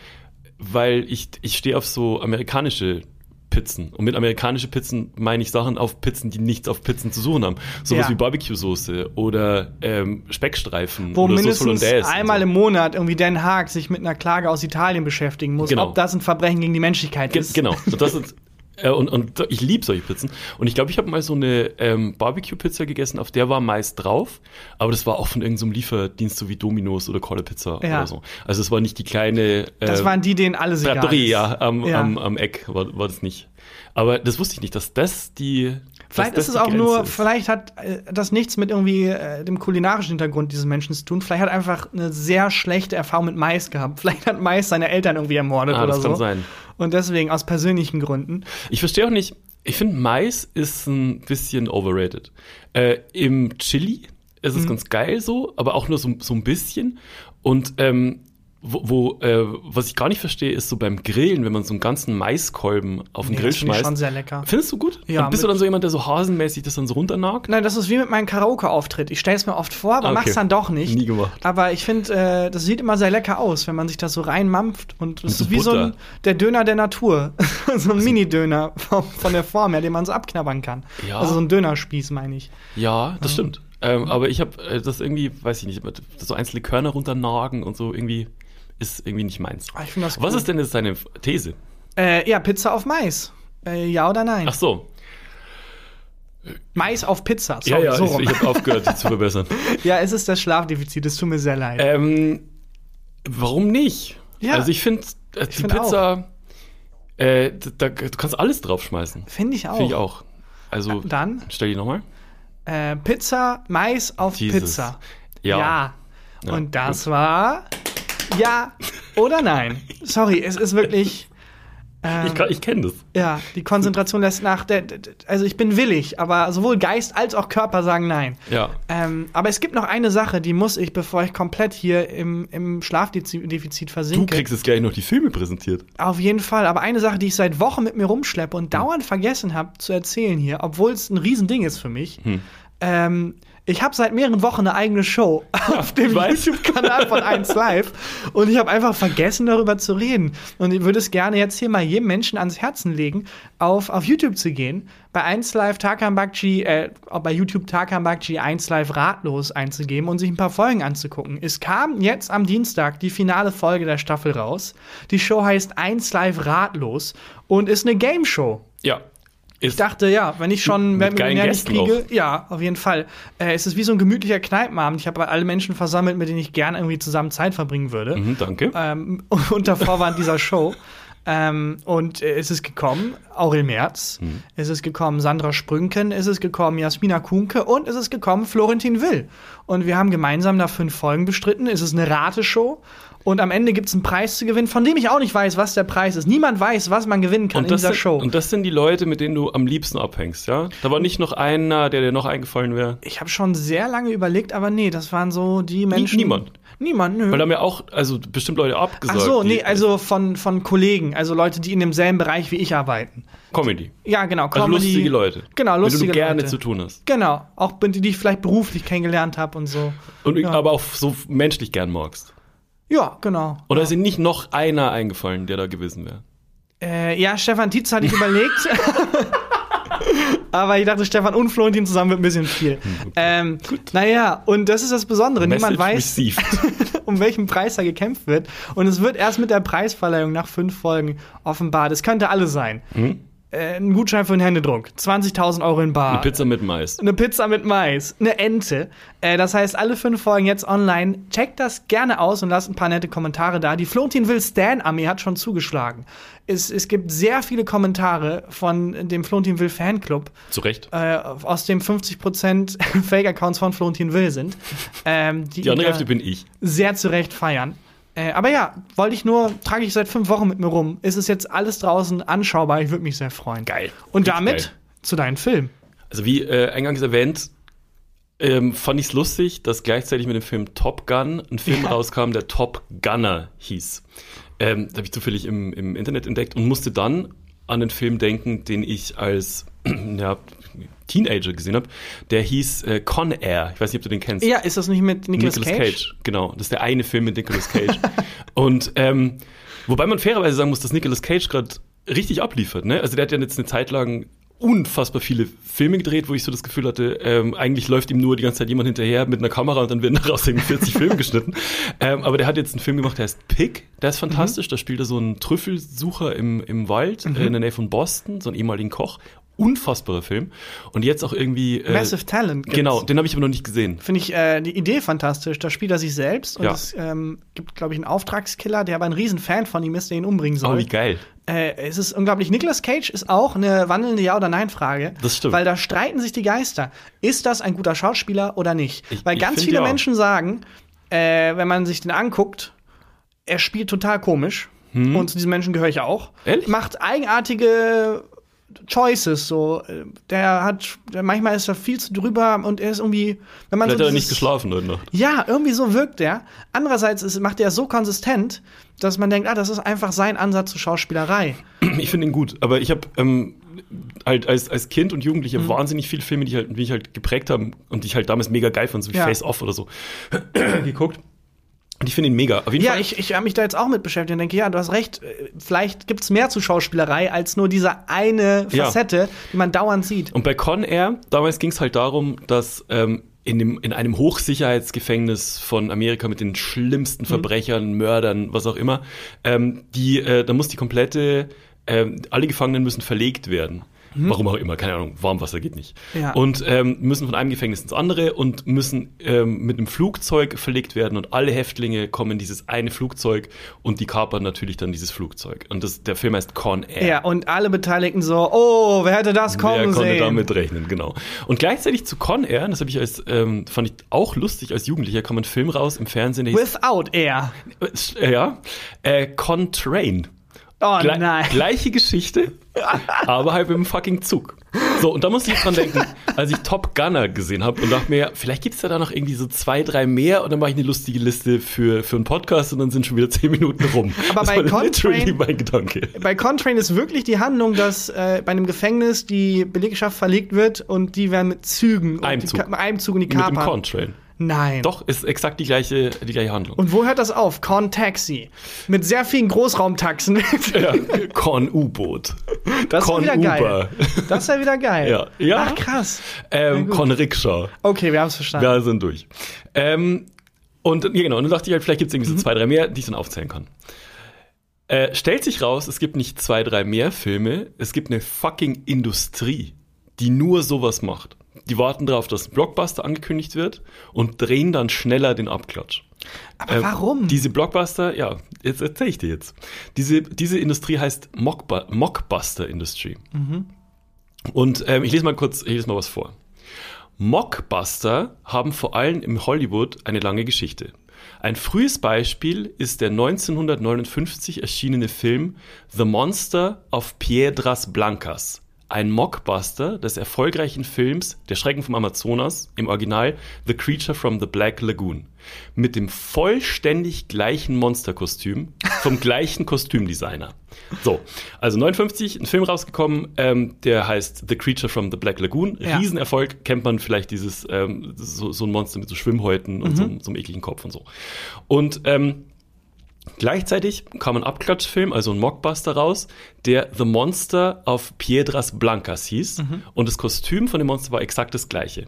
[SPEAKER 3] weil ich, ich stehe auf so amerikanische Pizzen. Und mit amerikanische Pizzen meine ich Sachen auf Pizzen, die nichts auf Pizzen zu suchen haben. Sowas
[SPEAKER 2] Ja.
[SPEAKER 3] wie Barbecue-Soße oder ähm, Speckstreifen
[SPEAKER 2] Wo
[SPEAKER 3] oder
[SPEAKER 2] mindestens einmal
[SPEAKER 3] so.
[SPEAKER 2] im Monat irgendwie Den Haag sich mit einer Klage aus Italien beschäftigen muss,
[SPEAKER 3] Genau.
[SPEAKER 2] ob das ein Verbrechen gegen die Menschlichkeit
[SPEAKER 3] Ge
[SPEAKER 2] ist.
[SPEAKER 3] genau. Und, das ist, äh, und, und ich liebe solche Pizzen. Und ich glaube, ich habe mal so eine ähm, Barbecue-Pizza gegessen, auf der war Mais drauf, aber das war auch von irgendeinem Lieferdienst, so wie Domino's oder Corda Pizza
[SPEAKER 2] Ja.
[SPEAKER 3] oder so. Also es war nicht die kleine
[SPEAKER 2] Das
[SPEAKER 3] äh,
[SPEAKER 2] waren die, denen alles egal
[SPEAKER 3] Trattoria
[SPEAKER 2] ist.
[SPEAKER 3] ja, am,
[SPEAKER 2] Ja.
[SPEAKER 3] Am, am Eck war, war das nicht. Aber das wusste ich nicht, dass das die.
[SPEAKER 2] Vielleicht ist es auch nur,
[SPEAKER 3] ist.
[SPEAKER 2] vielleicht hat äh, das nichts mit irgendwie äh, dem kulinarischen Hintergrund dieses Menschen zu tun. Vielleicht hat er einfach eine sehr schlechte Erfahrung mit Mais gehabt. Vielleicht hat Mais seine Eltern irgendwie ermordet
[SPEAKER 3] Ah,
[SPEAKER 2] oder
[SPEAKER 3] das
[SPEAKER 2] so.
[SPEAKER 3] kann sein.
[SPEAKER 2] Und deswegen aus persönlichen Gründen.
[SPEAKER 3] Ich verstehe auch nicht. Ich finde, Mais ist ein bisschen overrated. Äh, Im Chili ist es
[SPEAKER 2] Mhm.
[SPEAKER 3] ganz geil so, aber auch nur so, so ein bisschen. Und ähm, wo, wo äh, was ich gar nicht verstehe, ist so beim Grillen, wenn man so einen ganzen Maiskolben auf den
[SPEAKER 2] Nee,
[SPEAKER 3] Grill
[SPEAKER 2] das
[SPEAKER 3] schmeißt.
[SPEAKER 2] schon sehr lecker.
[SPEAKER 3] Findest du gut?
[SPEAKER 2] Ja,
[SPEAKER 3] Und bist du dann so jemand, der so hasenmäßig das dann so runternagt?
[SPEAKER 2] Nein, das ist wie mit meinem Karaoke-Auftritt. Ich stelle es mir oft vor, aber
[SPEAKER 3] Okay.
[SPEAKER 2] mach's dann doch nicht.
[SPEAKER 3] Nie gemacht.
[SPEAKER 2] Aber ich finde, äh, das sieht immer sehr lecker aus, wenn man sich das so reinmampft. Und es
[SPEAKER 3] so
[SPEAKER 2] ist wie so ein,
[SPEAKER 3] Butter.
[SPEAKER 2] der Döner der Natur. so ein Mini-Döner von, von der Form her, den man so abknabbern kann.
[SPEAKER 3] Ja.
[SPEAKER 2] Also so ein Dönerspieß, meine ich.
[SPEAKER 3] Ja, das stimmt. Ähm, aber ich habe äh, das irgendwie, weiß ich nicht, so einzelne Körner runternagen und so irgendwie ist irgendwie nicht meins.
[SPEAKER 2] Ah, ich das
[SPEAKER 3] Was
[SPEAKER 2] cool.
[SPEAKER 3] ist denn jetzt deine These?
[SPEAKER 2] Äh, ja, Pizza auf Mais. Äh, ja oder nein?
[SPEAKER 3] Ach so.
[SPEAKER 2] Mais auf Pizza. Sorry,
[SPEAKER 3] ja, ja,
[SPEAKER 2] so
[SPEAKER 3] ich,
[SPEAKER 2] rum.
[SPEAKER 3] ich habe aufgehört, dich zu verbessern.
[SPEAKER 2] ja, es ist das Schlafdefizit. Es tut mir sehr leid.
[SPEAKER 3] Ähm, warum nicht?
[SPEAKER 2] Ja.
[SPEAKER 3] Also ich finde, äh, die
[SPEAKER 2] find
[SPEAKER 3] Pizza, äh, da, du kannst alles draufschmeißen.
[SPEAKER 2] Finde ich auch.
[SPEAKER 3] Finde ich auch. Also,
[SPEAKER 2] Dann
[SPEAKER 3] stell die nochmal.
[SPEAKER 2] äh, Pizza, Mais auf
[SPEAKER 3] Jesus.
[SPEAKER 2] Pizza.
[SPEAKER 3] Ja.
[SPEAKER 2] Ja, Und das war ja oder nein. Sorry, es ist wirklich. Ähm,
[SPEAKER 3] Ich, ich kenne das.
[SPEAKER 2] ja, die Konzentration lässt nach. Der, also ich bin willig, aber sowohl Geist als auch Körper sagen nein.
[SPEAKER 3] Ja.
[SPEAKER 2] Ähm, aber es gibt noch eine Sache, die muss ich, bevor ich komplett hier im, im Schlafdefizit
[SPEAKER 3] Du
[SPEAKER 2] versinke.
[SPEAKER 3] kriegst jetzt gleich noch die Filme präsentiert.
[SPEAKER 2] Auf jeden Fall. Aber eine Sache, die ich seit Wochen mit mir rumschleppe und dauernd vergessen habe zu erzählen hier, obwohl es ein Riesending ist für mich. Ähm, ich habe seit mehreren Wochen eine eigene Show auf dem. YouTube-Kanal von 1 Live und ich habe einfach vergessen, darüber zu reden. Und ich würde es gerne jetzt hier mal jedem Menschen ans Herzen legen, auf, auf YouTube zu gehen, bei 1 Live Tarkan Bakci, äh, bei YouTube Tarkan Bakci 1 Live ratlos einzugeben und sich ein paar Folgen anzugucken. Es kam jetzt am Dienstag die finale Folge der Staffel raus. Die Show heißt 1 Live ratlos und ist eine Game Show.
[SPEAKER 3] Ja. Ist,
[SPEAKER 2] Ich dachte, ja, wenn ich schon
[SPEAKER 3] Mit geilen
[SPEAKER 2] Millionär nicht kriege, ja, auf jeden Fall. Äh, es ist wie so ein gemütlicher Kneipenabend. Ich habe alle Menschen versammelt, mit denen ich gerne irgendwie zusammen Zeit verbringen würde.
[SPEAKER 3] mhm, danke.
[SPEAKER 2] Ähm, unter Vorwand dieser Show. Ähm, und äh, es ist gekommen Aurel Merz,
[SPEAKER 3] Mhm.
[SPEAKER 2] es ist gekommen Sandra Sprünken, es ist gekommen Jasmina Kuhnke und es ist gekommen Florentin Will. Und wir haben gemeinsam da fünf Folgen bestritten. Es ist eine Rateshow. Und am Ende gibt es einen Preis zu gewinnen, von dem ich auch nicht weiß, was der Preis ist. Niemand weiß, was man gewinnen kann
[SPEAKER 3] Und
[SPEAKER 2] in dieser
[SPEAKER 3] sind,
[SPEAKER 2] Show.
[SPEAKER 3] und das sind die Leute, mit denen du am liebsten abhängst, ja? Da war nicht noch einer, der dir noch eingefallen wäre.
[SPEAKER 2] Ich habe schon sehr lange überlegt, aber nee, das waren so die Menschen.
[SPEAKER 3] niemand?
[SPEAKER 2] Niemand, nö.
[SPEAKER 3] Weil da haben ja auch, also bestimmt Leute abgesagt.
[SPEAKER 2] Ach so, nee, also von, von Kollegen, also Leute, die in demselben Bereich wie ich arbeiten.
[SPEAKER 3] Comedy.
[SPEAKER 2] Ja, genau.
[SPEAKER 3] Also
[SPEAKER 2] Comedy.
[SPEAKER 3] lustige Leute.
[SPEAKER 2] Genau, lustige
[SPEAKER 3] Mit denen du gerne
[SPEAKER 2] Leute.
[SPEAKER 3] zu tun hast.
[SPEAKER 2] Genau, auch die die ich vielleicht beruflich kennengelernt habe und so.
[SPEAKER 3] Und
[SPEAKER 2] Ja.
[SPEAKER 3] aber auch so menschlich gern magst.
[SPEAKER 2] Ja, genau.
[SPEAKER 3] Oder ist dir nicht noch einer eingefallen, der da gewesen wäre?
[SPEAKER 2] Äh, ja, Stefan Tietz hatte ich überlegt. Aber ich dachte, Stefan und Florentin zusammen wird ein bisschen viel. Ähm, naja, und das ist das Besondere. Niemand
[SPEAKER 3] Message
[SPEAKER 2] weiß,
[SPEAKER 3] received.
[SPEAKER 2] um welchen Preis da gekämpft wird. Und es wird erst mit der Preisverleihung nach fünf Folgen offenbart. Es könnte alles sein. Äh, ein Gutschein für einen Händedruck. 20.000 Euro in Bar.
[SPEAKER 3] Eine Pizza mit Mais.
[SPEAKER 2] Eine Pizza mit Mais, eine Ente. Äh, das heißt, alle fünf Folgen jetzt online. Checkt das gerne aus und lasst ein paar nette Kommentare da. Die Florentin Will Stan Armee hat schon zugeschlagen. Es, es gibt sehr viele Kommentare von dem Florentin Will Fanclub,
[SPEAKER 3] Zu Recht.
[SPEAKER 2] äh, aus dem 50% Fake-Accounts von Florentin Will sind. Ähm, die
[SPEAKER 3] Die andere Hälfte bin ich.
[SPEAKER 2] sehr zu Recht feiern. Äh, aber ja, wollte ich nur, trage ich seit fünf Wochen mit mir rum. Ist es jetzt alles draußen anschaubar? Ich würde mich sehr freuen.
[SPEAKER 3] Geil.
[SPEAKER 2] Und damit
[SPEAKER 3] geil.
[SPEAKER 2] zu deinem Film.
[SPEAKER 3] Also wie äh, eingangs erwähnt, ähm, fand ich es lustig, dass gleichzeitig mit dem Film Top Gun ein Film
[SPEAKER 2] Ja.
[SPEAKER 3] rauskam, der Top Gunner hieß. Ähm, da habe ich zufällig im, im Internet entdeckt und musste dann an den Film denken, den ich als ja, Teenager gesehen habe. Der hieß äh, Con Air. Ich weiß nicht, ob du den kennst.
[SPEAKER 2] Ja, ist das nicht mit Nicolas,
[SPEAKER 3] Nicolas
[SPEAKER 2] Cage?
[SPEAKER 3] Cage? Genau, das ist der eine Film mit Nicolas Cage. und ähm, wobei man fairerweise sagen muss, dass Nicolas Cage gerade richtig abliefert. Ne? Also der hat ja jetzt eine Zeit lang unfassbar viele Filme gedreht, wo ich so das Gefühl hatte, ähm, eigentlich läuft ihm nur die ganze Zeit jemand hinterher mit einer Kamera und dann werden daraus irgendwie 40 Filme geschnitten. Ähm, aber der hat jetzt einen Film gemacht, der heißt Pig. Der ist fantastisch. Da spielt er so einen Trüffelsucher im, im Wald äh, in der Nähe von Boston, so einen ehemaligen Koch. Unfassbarer Film. Und jetzt auch irgendwie. Äh,
[SPEAKER 2] Massive Talent. gibt's.
[SPEAKER 3] Genau, den habe ich aber noch nicht gesehen.
[SPEAKER 2] Finde ich äh, die Idee fantastisch. Da spielt er sich selbst und
[SPEAKER 3] Ja.
[SPEAKER 2] es ähm, gibt, glaube ich, einen Auftragskiller, der aber ein Riesenfan von ihm ist, der ihn umbringen soll.
[SPEAKER 3] Oh, wie geil.
[SPEAKER 2] Äh, es ist unglaublich. Nicolas Cage ist auch eine wandelnde Ja- oder Nein-Frage.
[SPEAKER 3] Das stimmt.
[SPEAKER 2] Weil da streiten sich die Geister. Ist das ein guter Schauspieler oder nicht?
[SPEAKER 3] Ich-
[SPEAKER 2] weil ganz viele. Menschen sagen, äh, wenn man sich den anguckt, er spielt total komisch. Und zu diesen Menschen gehöre ich auch.
[SPEAKER 3] Hm. Ehrlich?
[SPEAKER 2] Macht eigenartige Choices, so. Der hat, der, manchmal ist er viel zu drüber und er ist irgendwie, wenn man
[SPEAKER 3] Vielleicht
[SPEAKER 2] so
[SPEAKER 3] hat er nicht geschlafen heute Nacht.
[SPEAKER 2] ja, irgendwie so wirkt er. Andererseits ist, macht er so konsistent, dass man denkt, ah, das ist einfach sein Ansatz zur Schauspielerei.
[SPEAKER 3] Ich finde ihn gut, aber ich habe ähm, halt als, als Kind und Jugendlicher
[SPEAKER 2] Mhm.
[SPEAKER 3] wahnsinnig viele Filme, die halt, die mich halt geprägt haben und die ich halt damals mega geil fand, so wie
[SPEAKER 2] Ja.
[SPEAKER 3] Face Off oder so, geguckt. Und ich finde ihn mega. Auf jeden
[SPEAKER 2] Ja,
[SPEAKER 3] Fall.
[SPEAKER 2] ich, ich habe mich da jetzt auch mit beschäftigt und denke, ja, du hast recht, äh, vielleicht gibt's mehr zu Schauspielerei als nur diese eine
[SPEAKER 3] Ja.
[SPEAKER 2] Facette, die man dauernd sieht.
[SPEAKER 3] Und bei Con Air, damals ging es halt darum, dass ähm, in, dem, in einem Hochsicherheitsgefängnis von Amerika mit den schlimmsten
[SPEAKER 2] Mhm.
[SPEAKER 3] Verbrechern, Mördern, was auch immer, ähm, die, äh, da muss die komplette, ähm, alle Gefangenen müssen verlegt werden. Warum auch immer, keine Ahnung, Warmwasser geht nicht.
[SPEAKER 2] Ja.
[SPEAKER 3] Und ähm, müssen von einem Gefängnis ins andere und müssen ähm, mit einem Flugzeug verlegt werden und alle Häftlinge kommen in dieses eine Flugzeug und die kapern natürlich dann dieses Flugzeug. Und das, der Film heißt Con Air.
[SPEAKER 2] Ja, und alle Beteiligten so, oh, wer hätte das kommen
[SPEAKER 3] Wer konnte
[SPEAKER 2] sehen?
[SPEAKER 3] damit rechnen, genau. Und gleichzeitig zu Con Air, das habe ich als, ähm, fand ich auch lustig als Jugendlicher, kam ein Film raus im Fernsehen, der hieß,
[SPEAKER 2] Without Air.
[SPEAKER 3] äh, ja, äh, Con Train.
[SPEAKER 2] Oh
[SPEAKER 3] Gle
[SPEAKER 2] nein.
[SPEAKER 3] Gleiche Geschichte, aber halt mit dem fucking Zug. So, und da musste ich dran denken, als ich Top Gunner gesehen habe und dachte mir, vielleicht gibt's ja da noch irgendwie so zwei, drei mehr und dann mache ich eine lustige Liste für, für einen Podcast und dann sind schon wieder zehn Minuten rum.
[SPEAKER 2] Aber
[SPEAKER 3] das
[SPEAKER 2] bei Contrain-
[SPEAKER 3] mein Gedanke.
[SPEAKER 2] Bei Contrain ist wirklich die Handlung, dass äh, bei einem Gefängnis die Belegschaft verlegt wird und die werden mit Zügen,
[SPEAKER 3] Einem Zug.
[SPEAKER 2] Ka- einem Zug und die
[SPEAKER 3] Mit dem
[SPEAKER 2] kapern.
[SPEAKER 3] Con-Train.
[SPEAKER 2] Nein.
[SPEAKER 3] Doch, ist exakt die gleiche, die gleiche Handlung.
[SPEAKER 2] Und wo hört das auf? Con Taxi. Mit sehr vielen Großraumtaxen.
[SPEAKER 3] Ja, Con-U-Boot.
[SPEAKER 2] Das ist ja wieder
[SPEAKER 3] Con-Uber.
[SPEAKER 2] geil. Das ist ja wieder geil.
[SPEAKER 3] Ja. Ja.
[SPEAKER 2] Ach, krass.
[SPEAKER 3] Ähm,
[SPEAKER 2] gut.
[SPEAKER 3] Con-Rikscha.
[SPEAKER 2] Okay, wir haben es verstanden.
[SPEAKER 3] Wir sind durch. Ähm, und ja, genau, und dann dachte ich halt, vielleicht gibt es irgendwie so zwei, drei mehr, die ich dann aufzählen kann. Äh, stellt sich raus, es gibt nicht zwei, drei mehr Filme, es gibt eine fucking Industrie, die nur sowas macht. Die warten darauf, dass ein Blockbuster angekündigt wird und drehen dann schneller den Abklatsch.
[SPEAKER 2] Aber
[SPEAKER 3] Ähm,
[SPEAKER 2] warum?
[SPEAKER 3] Diese Blockbuster, ja, jetzt erzähle ich dir jetzt. Diese, diese Industrie heißt Mockbu Mockbuster Industry. Und ähm, ich lese mal kurz, ich lese mal was vor. Mockbuster haben vor allem im Hollywood eine lange Geschichte. Ein frühes Beispiel ist der 1959 erschienene Film The Monster of Piedras Blancas, ein Mockbuster des erfolgreichen Films Der Schrecken vom Amazonas, im Original The Creature from the Black Lagoon, mit dem vollständig gleichen Monsterkostüm vom gleichen Kostümdesigner. So, also 59 ein Film rausgekommen, ähm, der heißt The Creature from the Black Lagoon.
[SPEAKER 2] Ja.
[SPEAKER 3] Riesenerfolg, kennt man vielleicht dieses ähm, so, so ein Monster mit so Schwimmhäuten und so, so einem ekligen Kopf und so. Und ähm, Gleichzeitig kam ein Abklatschfilm, also ein Mockbuster raus, der The Monster of Piedras Blancas hieß. Und das Kostüm von dem Monster war exakt das gleiche.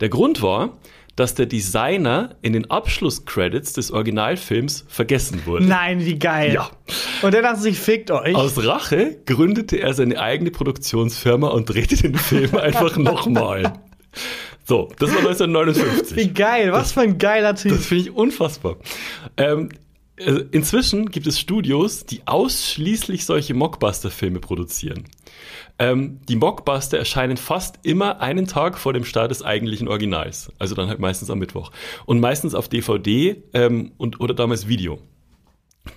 [SPEAKER 3] Der Grund war, dass der Designer in den Abschlusscredits des Originalfilms vergessen wurde.
[SPEAKER 2] Nein, wie geil.
[SPEAKER 3] Ja.
[SPEAKER 2] Und der dachte sich, fickt euch.
[SPEAKER 3] Aus Rache gründete er seine eigene Produktionsfirma und drehte den Film einfach nochmal. So, das war 1959.
[SPEAKER 2] wie geil, was für ein geiler Typ.
[SPEAKER 3] Das finde ich unfassbar. Ähm, äh, inzwischen gibt es Studios, die ausschließlich solche Mockbuster-Filme produzieren. Ähm, die Mockbuster erscheinen fast immer einen Tag vor dem Start des eigentlichen Originals. Also dann halt meistens am Mittwoch. Und meistens auf DVD ähm, und, oder damals Video.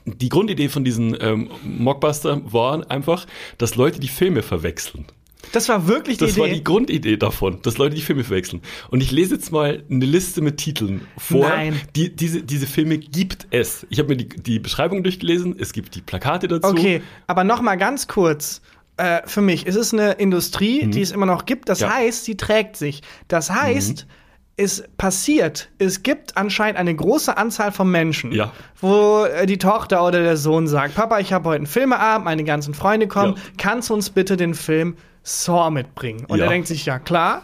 [SPEAKER 3] Die Grundidee von diesen ähm, Mockbuster war einfach, dass Leute die Filme verwechseln.
[SPEAKER 2] Das war wirklich die
[SPEAKER 3] Das
[SPEAKER 2] Idee.
[SPEAKER 3] war die Grundidee davon, dass Leute die Filme verwechseln. Und ich lese jetzt mal eine Liste mit Titeln vor.
[SPEAKER 2] Nein.
[SPEAKER 3] Die, diese, diese Filme gibt es. Ich habe mir die, die Beschreibung durchgelesen. Es gibt die Plakate dazu.
[SPEAKER 2] okay, aber noch mal ganz kurz. äh, für mich. Es ist eine Industrie,
[SPEAKER 3] Mhm.
[SPEAKER 2] die es immer noch gibt. Das
[SPEAKER 3] Ja.
[SPEAKER 2] heißt, sie trägt sich. Das heißt, es passiert, es gibt anscheinend eine große Anzahl von Menschen,
[SPEAKER 3] Ja.
[SPEAKER 2] wo äh, die Tochter oder der Sohn sagt, Papa, ich habe heute einen Filmeabend, meine ganzen Freunde kommen,
[SPEAKER 3] Ja.
[SPEAKER 2] kannst du uns bitte den Film Saw mitbringen? Und
[SPEAKER 3] Ja.
[SPEAKER 2] er denkt sich, ja klar,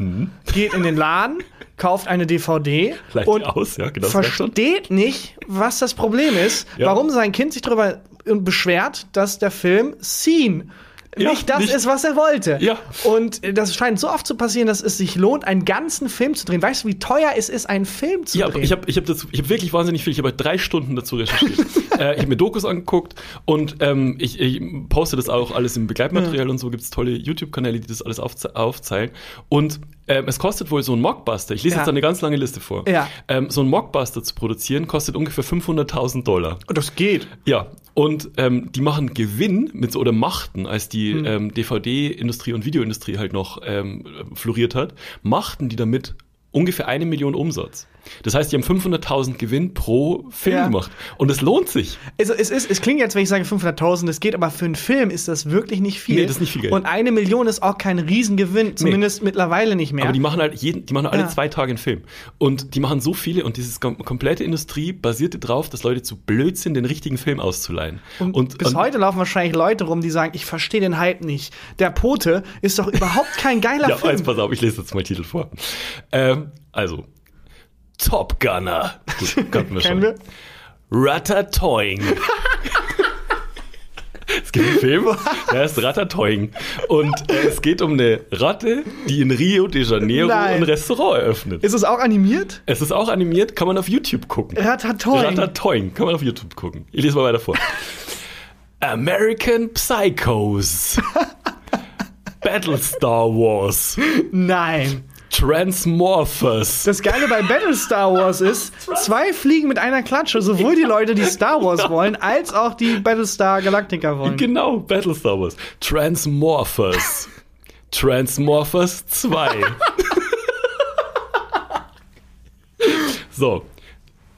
[SPEAKER 2] geht in den Laden, kauft eine DVD
[SPEAKER 3] Leicht
[SPEAKER 2] und
[SPEAKER 3] aus, ja, genau.
[SPEAKER 2] versteht nicht, was das Problem ist,
[SPEAKER 3] Ja.
[SPEAKER 2] warum sein Kind sich darüber beschwert, dass der Film Scene
[SPEAKER 3] Ja,
[SPEAKER 2] nicht das
[SPEAKER 3] nicht-
[SPEAKER 2] ist, was er wollte.
[SPEAKER 3] Ja.
[SPEAKER 2] Und das scheint so oft zu passieren, dass es sich lohnt, einen ganzen Film zu drehen. Weißt du, wie teuer es ist, einen Film zu
[SPEAKER 3] Ja,
[SPEAKER 2] drehen?
[SPEAKER 3] ich habe ich hab das- ich hab wirklich wahnsinnig viel. Ich habe drei Stunden dazu recherchiert. äh, ich habe mir Dokus angeguckt und ähm, ich, ich poste das auch alles im Begleitmaterial und so. Gibt es tolle YouTube-Kanäle, die das alles aufze aufzeigen. Und ähm, es kostet wohl so ein Mockbuster. Ich lese
[SPEAKER 2] Ja.
[SPEAKER 3] jetzt eine ganz lange Liste vor.
[SPEAKER 2] Ja.
[SPEAKER 3] Ähm, so ein Mockbuster zu produzieren kostet ungefähr 500.000 Dollar.
[SPEAKER 2] das geht.
[SPEAKER 3] Ja, und ähm, die machen Gewinn mit so, oder machten, als die
[SPEAKER 2] Hm.
[SPEAKER 3] ähm, DVD-Industrie und Videoindustrie halt noch ähm, floriert hat, machten die damit ungefähr eine Million Umsatz. Das heißt, die haben 500.000 Gewinn pro Film
[SPEAKER 2] Ja.
[SPEAKER 3] gemacht. Und es lohnt sich.
[SPEAKER 2] Also es, ist, es klingt jetzt, wenn ich sage 500.000, das geht, aber für einen Film ist das wirklich nicht viel.
[SPEAKER 3] Nee, das ist nicht viel Geld.
[SPEAKER 2] Und eine Million ist auch kein Riesengewinn, zumindest mittlerweile nicht mehr.
[SPEAKER 3] Aber die machen halt jeden, die machen alle
[SPEAKER 2] Ja.
[SPEAKER 3] zwei Tage einen Film. Und die machen so viele und diese kom komplette Industrie basierte darauf, dass Leute zu blöd sind, den richtigen Film auszuleihen.
[SPEAKER 2] Und, bis heute laufen wahrscheinlich Leute rum, die sagen, ich verstehe den Hype nicht. Der Pote ist doch überhaupt kein geiler
[SPEAKER 3] Ja,
[SPEAKER 2] Film.
[SPEAKER 3] jetzt pass auf, ich lese jetzt mal Titel vor. Ähm, also, Top Gunner. Gut, kannten wir schon.
[SPEAKER 2] Kennen wir?
[SPEAKER 3] Ratatouille. es gibt einen Film, der heißt Ratatouille. Und äh, es geht um eine Ratte, die in Rio de Janeiro
[SPEAKER 2] Nein.
[SPEAKER 3] ein Restaurant eröffnet.
[SPEAKER 2] Ist es auch animiert?
[SPEAKER 3] Es ist auch animiert, kann man auf YouTube gucken.
[SPEAKER 2] Ratatouille.
[SPEAKER 3] Ratatouille, kann man auf YouTube gucken. Ich lese mal weiter vor. American Psychos. Battlestar Wars.
[SPEAKER 2] Nein.
[SPEAKER 3] Transmorphers.
[SPEAKER 2] Das Geile bei Battlestar Wars ist, zwei fliegen mit einer Klatsche, sowohl die Leute, die Star Wars wollen, als auch die Battlestar Galactica wollen.
[SPEAKER 3] Genau, Battlestar Wars. Transmorphers. Transmorphers 2. so.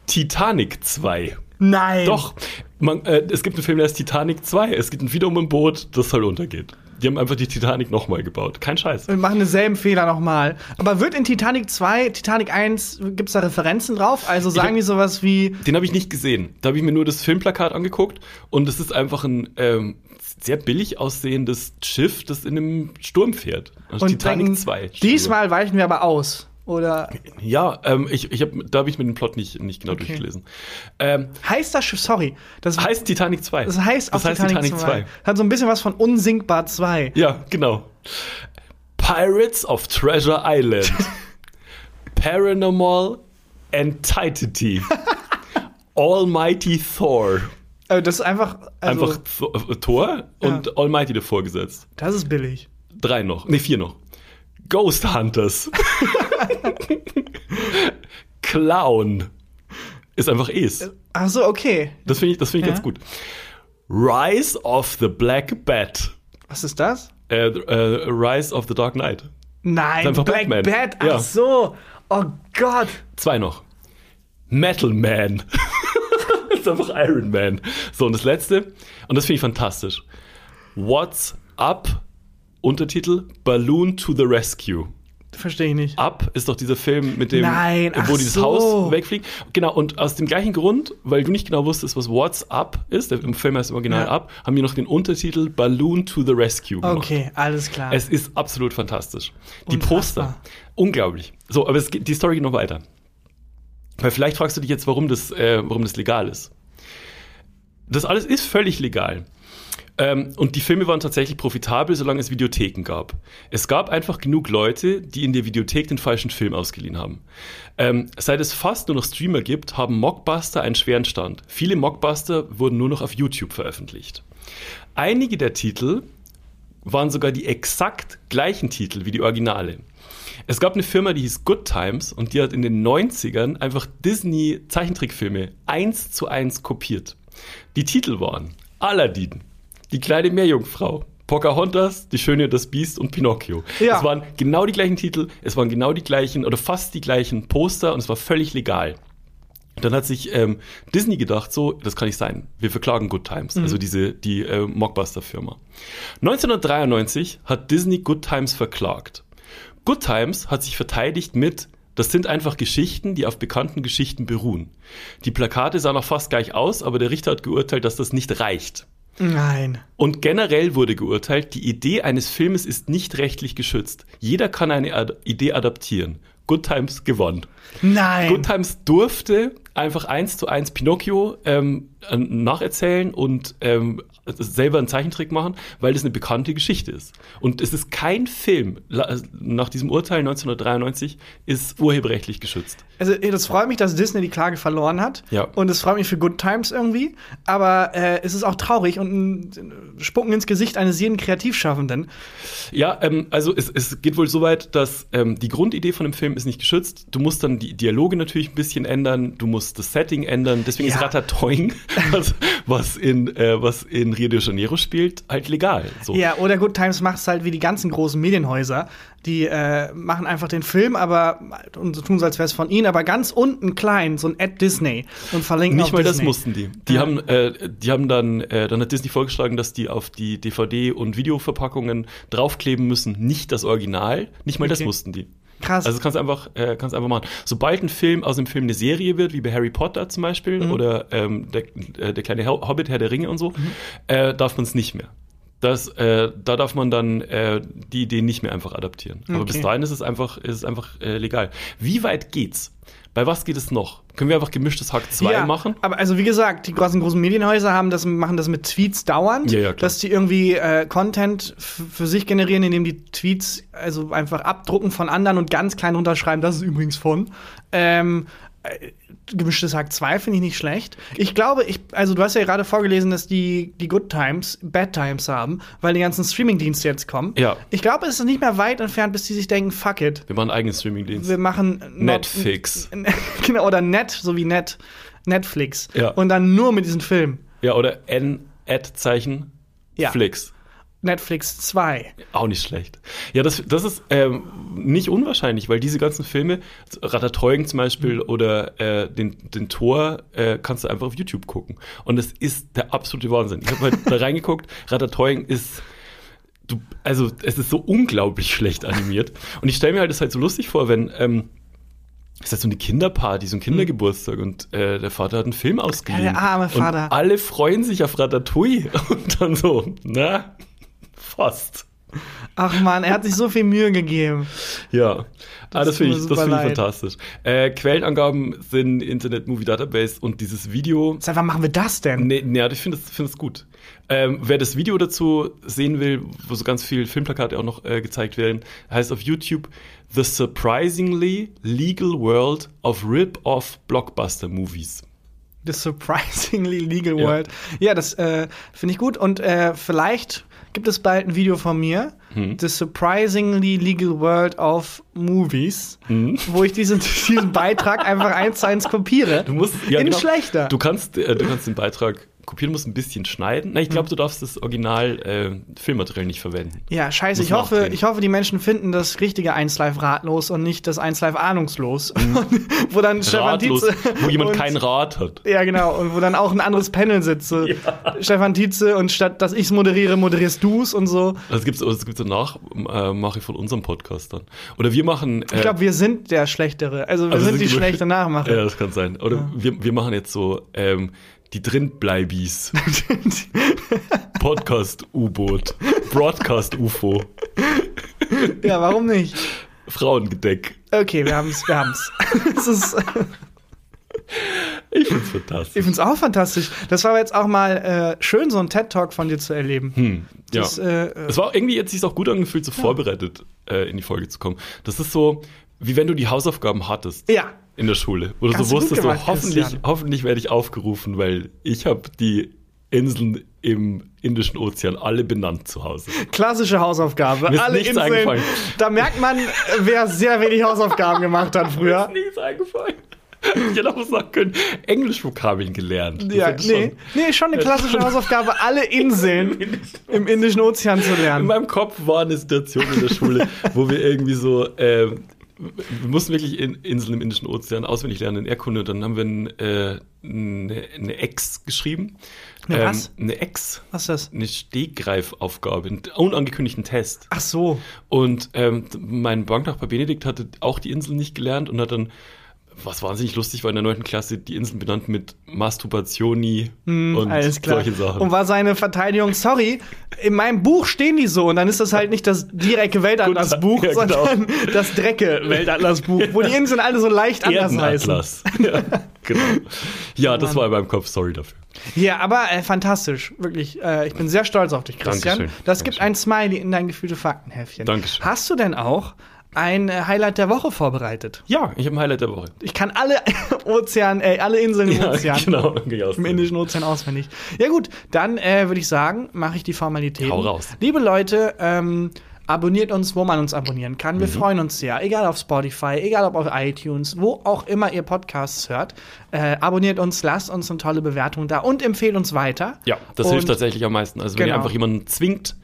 [SPEAKER 3] Titanic 2.
[SPEAKER 2] Nein.
[SPEAKER 3] Doch, man, äh, es gibt einen Film, der heißt Titanic 2. Es geht wieder um ein Boot, das halt untergeht. Die haben einfach die Titanic nochmal gebaut. Kein Scheiß.
[SPEAKER 2] Wir machen denselben Fehler nochmal. Aber wird in Titanic 2, Titanic 1, gibt's da Referenzen drauf? Also sagen
[SPEAKER 3] hab-
[SPEAKER 2] die sowas wie,
[SPEAKER 3] Den habe ich nicht gesehen. Da habe ich mir nur das Filmplakat angeguckt und es ist einfach ein ähm, sehr billig aussehendes Schiff, das in einem Sturm fährt. Also
[SPEAKER 2] und
[SPEAKER 3] Titanic
[SPEAKER 2] denken,
[SPEAKER 3] 2.
[SPEAKER 2] diesmal weichen wir aber aus. Oder
[SPEAKER 3] Ja, ähm, ich, ich hab, da habe ich mir den Plot nicht, nicht genau durchgelesen. Ähm,
[SPEAKER 2] heißt das Schiff, sorry, das,
[SPEAKER 3] heißt Titanic 2.
[SPEAKER 2] das heißt auch
[SPEAKER 3] das heißt
[SPEAKER 2] Titanic,
[SPEAKER 3] Titanic
[SPEAKER 2] 2.
[SPEAKER 3] 2.
[SPEAKER 2] Hat so ein bisschen was von Unsinkbar 2.
[SPEAKER 3] Ja, genau. Pirates of Treasure Island. Paranormal Entity. Almighty Thor.
[SPEAKER 2] Also das ist einfach, also,
[SPEAKER 3] Einfach äh, Thor und Almighty davor gesetzt.
[SPEAKER 2] das ist billig.
[SPEAKER 3] Drei noch. Nee, vier noch. Ghost Hunters. Clown. Ist einfach Es.
[SPEAKER 2] Ach so, okay.
[SPEAKER 3] Das finde ich, das finde ich
[SPEAKER 2] Ja.
[SPEAKER 3] ganz gut. Rise of the Black Bat.
[SPEAKER 2] Was ist das?
[SPEAKER 3] Äh, äh, Rise of the Dark Knight.
[SPEAKER 2] Nein, Black
[SPEAKER 3] Batman.
[SPEAKER 2] Bat. Ach
[SPEAKER 3] Ja.
[SPEAKER 2] so. Oh Gott.
[SPEAKER 3] Zwei noch. Metal Man. ist einfach Iron Man. So, und das letzte, und das finde ich fantastisch. What's Up? Untertitel Balloon to the Rescue.
[SPEAKER 2] Verstehe ich nicht.
[SPEAKER 3] Up ist doch dieser Film mit dem,
[SPEAKER 2] Nein,
[SPEAKER 3] wo dieses
[SPEAKER 2] so.
[SPEAKER 3] Haus wegfliegt. Genau, und aus dem gleichen Grund, weil du nicht genau wusstest, was What's Up ist, der im Film heißt Original
[SPEAKER 2] Ja.
[SPEAKER 3] Up, haben die noch den Untertitel Balloon to the Rescue gemacht.
[SPEAKER 2] Okay, alles klar.
[SPEAKER 3] Es ist absolut fantastisch. Die
[SPEAKER 2] Unfassbar.
[SPEAKER 3] Poster, unglaublich. So, aber es geht, die Story geht noch weiter. Weil vielleicht fragst du dich jetzt, warum das, äh, warum das legal ist. Das alles ist völlig legal. Ähm, und die Filme waren tatsächlich profitabel, solange es Videotheken gab. Es gab einfach genug Leute, die in der Videothek den falschen Film ausgeliehen haben. Ähm, seit es fast nur noch Streamer gibt, haben Mockbuster einen schweren Stand. Viele Mockbuster wurden nur noch auf YouTube veröffentlicht. Einige der Titel waren sogar die exakt gleichen Titel wie die Originale. Es gab eine Firma, die hieß Good Times und die hat in den 90ern einfach Disney Zeichentrickfilme eins zu eins kopiert. Die Titel waren Aladdin, die kleine Meerjungfrau, Pocahontas, die Schöne und das Biest und Pinocchio.
[SPEAKER 2] Ja.
[SPEAKER 3] Es waren genau die gleichen Titel, es waren genau die gleichen oder fast die gleichen Poster und es war völlig legal. Dann hat sich ähm, Disney gedacht, so, das kann nicht sein. Wir verklagen Good Times, also diese die äh, Mockbuster-Firma. 1993 hat Disney Good Times verklagt. Good Times hat sich verteidigt mit, das sind einfach Geschichten, die auf bekannten Geschichten beruhen. Die Plakate sahen auch fast gleich aus, aber der Richter hat geurteilt, dass das nicht reicht.
[SPEAKER 2] Nein.
[SPEAKER 3] Und generell wurde geurteilt, die Idee eines Filmes ist nicht rechtlich geschützt. Jeder kann eine Ad Idee adaptieren. Good Times gewonnen.
[SPEAKER 2] Nein.
[SPEAKER 3] Good Times durfte einfach eins zu eins Pinocchio ähm, äh, nacherzählen und ähm, selber einen Zeichentrick machen, weil das eine bekannte Geschichte ist. Und es ist kein Film nach diesem Urteil 1993 ist urheberrechtlich geschützt.
[SPEAKER 2] Also, das freut mich, dass Disney die Klage verloren hat.
[SPEAKER 3] Ja.
[SPEAKER 2] Und es freut mich für Good Times irgendwie. Aber äh, es ist auch traurig und ein Spucken ins Gesicht eines jeden Kreativschaffenden.
[SPEAKER 3] Ja, ähm, also es, es geht wohl so weit, dass ähm, die Grundidee von dem Film ist nicht geschützt. Du musst dann die Dialoge natürlich ein bisschen ändern, du musst das Setting ändern. Deswegen
[SPEAKER 2] Ja.
[SPEAKER 3] ist Ratatouille, was, was, in, äh, was in Rio de Janeiro spielt, halt legal. So.
[SPEAKER 2] Ja, oder Good Times macht es halt wie die ganzen großen Medienhäuser. Die äh, machen einfach den Film, aber und so tun so, als wäre es von ihnen, aber ganz unten klein, so ein Ad Disney und verlinken
[SPEAKER 3] Nicht mal das
[SPEAKER 2] Disney.
[SPEAKER 3] mussten die. Die
[SPEAKER 2] Ja.
[SPEAKER 3] haben, äh, die haben dann, äh, dann hat Disney vorgeschlagen, dass die auf die DVD- und Videoverpackungen draufkleben müssen, nicht das Original. Nicht mal das
[SPEAKER 2] Okay.
[SPEAKER 3] mussten die.
[SPEAKER 2] Krass.
[SPEAKER 3] Also kannst du einfach, äh, kannst einfach machen. Sobald ein Film aus einem Film eine Serie wird, wie bei Harry Potter zum Beispiel
[SPEAKER 2] Mhm.
[SPEAKER 3] oder ähm, der, äh, der kleine Ho- Hobbit, Herr der Ringe und so, äh, darf man es nicht mehr. Das, äh, da darf man dann äh, die Idee nicht mehr einfach adaptieren. Aber
[SPEAKER 2] Okay.
[SPEAKER 3] bis dahin ist es einfach, ist es einfach äh, legal. Wie weit geht's? Bei was geht es noch? Können wir einfach gemischtes Hack 2
[SPEAKER 2] ja,
[SPEAKER 3] machen?
[SPEAKER 2] Aber also wie gesagt, die großen großen Medienhäuser haben das, machen das mit Tweets dauernd,
[SPEAKER 3] Ja, ja,
[SPEAKER 2] dass die irgendwie äh, Content für sich generieren, indem die Tweets also einfach abdrucken von anderen und ganz klein runterschreiben, das ist übrigens von. Ähm, äh, Gemischtes Hack 2 finde ich nicht schlecht. Ich glaube, ich, also du hast ja gerade vorgelesen, dass die, die Good Times Bad Times haben, weil die ganzen Streaming-Dienste jetzt kommen.
[SPEAKER 3] Ja.
[SPEAKER 2] Ich glaube, es ist nicht mehr weit entfernt, bis die sich denken, fuck it.
[SPEAKER 3] Wir machen einen eigenen Streamingdienst.
[SPEAKER 2] Wir machen
[SPEAKER 3] Netflix.
[SPEAKER 2] genau, oder Net, so wie Net, Netflix.
[SPEAKER 3] Ja.
[SPEAKER 2] Und dann nur mit diesen Filmen.
[SPEAKER 3] Ja, oder N-Ad-Zeichen.
[SPEAKER 2] Ja.
[SPEAKER 3] Flix.
[SPEAKER 2] Netflix 2.
[SPEAKER 3] Auch nicht schlecht. Ja, das, das ist ähm, nicht unwahrscheinlich, weil diese ganzen Filme, Ratatouille zum Beispiel oder äh, den, den Tor, äh, kannst du einfach auf YouTube gucken. Und es ist der absolute Wahnsinn. Ich habe halt da reingeguckt, Ratatouille ist du, also es ist so unglaublich schlecht animiert. Und ich stelle mir halt das halt so lustig vor, wenn ähm, es ist halt so eine Kinderparty, so ein Kindergeburtstag und äh, der Vater hat einen Film ausgeliehen.
[SPEAKER 2] Ja, der arme Vater.
[SPEAKER 3] Und alle freuen sich auf Ratatouille und dann so, na, fast.
[SPEAKER 2] Ach man, er hat sich so viel Mühe gegeben.
[SPEAKER 3] Ja, ah, das finde ich, das finde ich fantastisch. Äh, Quellenangaben sind Internet Movie Database und dieses Video.
[SPEAKER 2] Seit wann machen wir das denn?
[SPEAKER 3] Nee, nee, ich finde es finde es gut. Ähm, wer das Video dazu sehen will, wo so ganz viele Filmplakate auch noch äh, gezeigt werden, heißt auf YouTube The Surprisingly Legal World of Rip-Off Blockbuster Movies.
[SPEAKER 2] The Surprisingly Legal
[SPEAKER 3] Ja.
[SPEAKER 2] World. Ja, das äh, finde ich gut. Und äh, vielleicht gibt es bald ein Video von mir.
[SPEAKER 3] Hm.
[SPEAKER 2] The Surprisingly Legal World of Movies,
[SPEAKER 3] Hm.
[SPEAKER 2] wo ich diesen, diesen Beitrag einfach eins zu eins kopiere.
[SPEAKER 3] Du musst ja,
[SPEAKER 2] In
[SPEAKER 3] genau.
[SPEAKER 2] schlechter.
[SPEAKER 3] Du kannst, äh, du kannst den Beitrag kopieren, musst ein bisschen schneiden. Na, ich
[SPEAKER 2] Hm.
[SPEAKER 3] glaube, du darfst das Original äh, Filmmaterial nicht verwenden.
[SPEAKER 2] Ja, scheiße.
[SPEAKER 3] Muss
[SPEAKER 2] Ich hoffe, ich hoffe, die Menschen finden das richtige 1 Live ratlos und nicht das 1 Live ahnungslos. wo dann Stefan
[SPEAKER 3] Mhm.
[SPEAKER 2] Tietze
[SPEAKER 3] wo jemand
[SPEAKER 2] und-
[SPEAKER 3] kein Rad hat.
[SPEAKER 2] Ja, genau. Und wo dann auch ein anderes Panel sitzt. So Stefan Tietze und statt dass ich es moderiere, moderierst du's und so.
[SPEAKER 3] Das gibt's, das gibt's danach, äh, mache ich von unserem Podcast dann. Oder wir machen. Äh,
[SPEAKER 2] Ich glaube, wir sind der Schlechtere. Also wir
[SPEAKER 3] also
[SPEAKER 2] sind die schlechte Nachmacher.
[SPEAKER 3] Ja, das kann sein. Oder wir, wir machen jetzt so ähm, die Drinbleibis. Podcast-U-Boot. Broadcast-UFO.
[SPEAKER 2] ja, warum nicht?
[SPEAKER 3] Frauengedeck.
[SPEAKER 2] Okay, wir haben's, wir haben's. Es ist,
[SPEAKER 3] Ich find's
[SPEAKER 2] ich
[SPEAKER 3] fantastisch.
[SPEAKER 2] find's auch fantastisch. Das war aber jetzt auch mal äh, schön, so einen TED-Talk von dir zu erleben.
[SPEAKER 3] Hm, ja.
[SPEAKER 2] Das, äh,
[SPEAKER 3] Es war irgendwie jetzt sich auch gut angefühlt, so vorbereitet äh, in die Folge zu kommen. Das ist so, wie wenn du die Hausaufgaben hattest.
[SPEAKER 2] Ja.
[SPEAKER 3] In der Schule, wo du so wusstest, so,
[SPEAKER 2] gemacht,
[SPEAKER 3] hoffentlich,
[SPEAKER 2] Christian.
[SPEAKER 3] hoffentlich werde ich aufgerufen, weil ich habe die Inseln im Indischen Ozean alle benannt zu Hause.
[SPEAKER 2] Klassische Hausaufgabe.
[SPEAKER 3] Mir ist
[SPEAKER 2] Alle
[SPEAKER 3] nichts
[SPEAKER 2] Inseln.
[SPEAKER 3] eingefallen.
[SPEAKER 2] Da merkt man, wer sehr wenig Hausaufgaben gemacht hat früher.
[SPEAKER 3] Mir ist eingefallen. Ich hätte auch sagen können, Englischvokabeln gelernt. Das
[SPEAKER 2] Ja, nee, nee, schon eine klassische Hausaufgabe, alle Inseln im Indischen Ozean zu
[SPEAKER 3] In
[SPEAKER 2] lernen.
[SPEAKER 3] meinem Kopf war eine Situation in der Schule, wo wir irgendwie so, ähm, wir mussten wirklich in Inseln im Indischen Ozean auswendig lernen in Erdkunde. Und dann haben wir ein, äh, eine, eine Ex geschrieben.
[SPEAKER 2] Eine was?
[SPEAKER 3] Ähm, eine Ex.
[SPEAKER 2] Was ist das?
[SPEAKER 3] Eine Stegreifaufgabe, einen unangekündigten Test.
[SPEAKER 2] Ach so.
[SPEAKER 3] Und ähm, mein Banknachbar Benedikt hatte auch die Insel nicht gelernt und hat dann, was wahnsinnig lustig war, in der neunten Klasse die Inseln benannt mit Masturbationi und
[SPEAKER 2] Hm, klar.
[SPEAKER 3] solche Sachen.
[SPEAKER 2] Und war seine Verteidigung, sorry, in meinem Buch stehen die so und dann ist das halt nicht das direkte Weltatlasbuch,
[SPEAKER 3] Ja, genau.
[SPEAKER 2] sondern das Drecke Weltatlasbuch, wo die Inseln alle so leicht anders heißen.
[SPEAKER 3] Ja, genau. Ja, das
[SPEAKER 2] Mann.
[SPEAKER 3] war in meinem Kopf, sorry dafür.
[SPEAKER 2] Ja, aber äh, fantastisch, wirklich. Äh, ich bin sehr stolz auf dich, Christian.
[SPEAKER 3] Dankeschön.
[SPEAKER 2] Das gibt
[SPEAKER 3] Dankeschön.
[SPEAKER 2] ein Smiley in dein gefühlte Faktenheftchen.
[SPEAKER 3] Dankeschön.
[SPEAKER 2] Hast du denn auch ein äh, Highlight der Woche vorbereitet?
[SPEAKER 3] Ja, ich habe ein Highlight der Woche.
[SPEAKER 2] Ich kann alle Ozean, äh, alle Inseln im Ozean.
[SPEAKER 3] genau.
[SPEAKER 2] Im Indischen Ozean auswendig. Ja gut, dann äh, würde ich sagen, mache ich die Formalität.
[SPEAKER 3] Hau raus.
[SPEAKER 2] Liebe Leute, ähm, abonniert uns, wo man uns abonnieren kann.
[SPEAKER 3] Mhm.
[SPEAKER 2] Wir freuen uns sehr. Egal auf Spotify, egal ob auf iTunes, wo auch immer ihr Podcasts hört. Äh, abonniert uns, lasst uns eine tolle Bewertung da und empfehlt uns weiter.
[SPEAKER 3] Ja, das
[SPEAKER 2] Und-
[SPEAKER 3] hilft tatsächlich am meisten. Also wenn ihr
[SPEAKER 2] Genau.
[SPEAKER 3] einfach jemanden zwingt,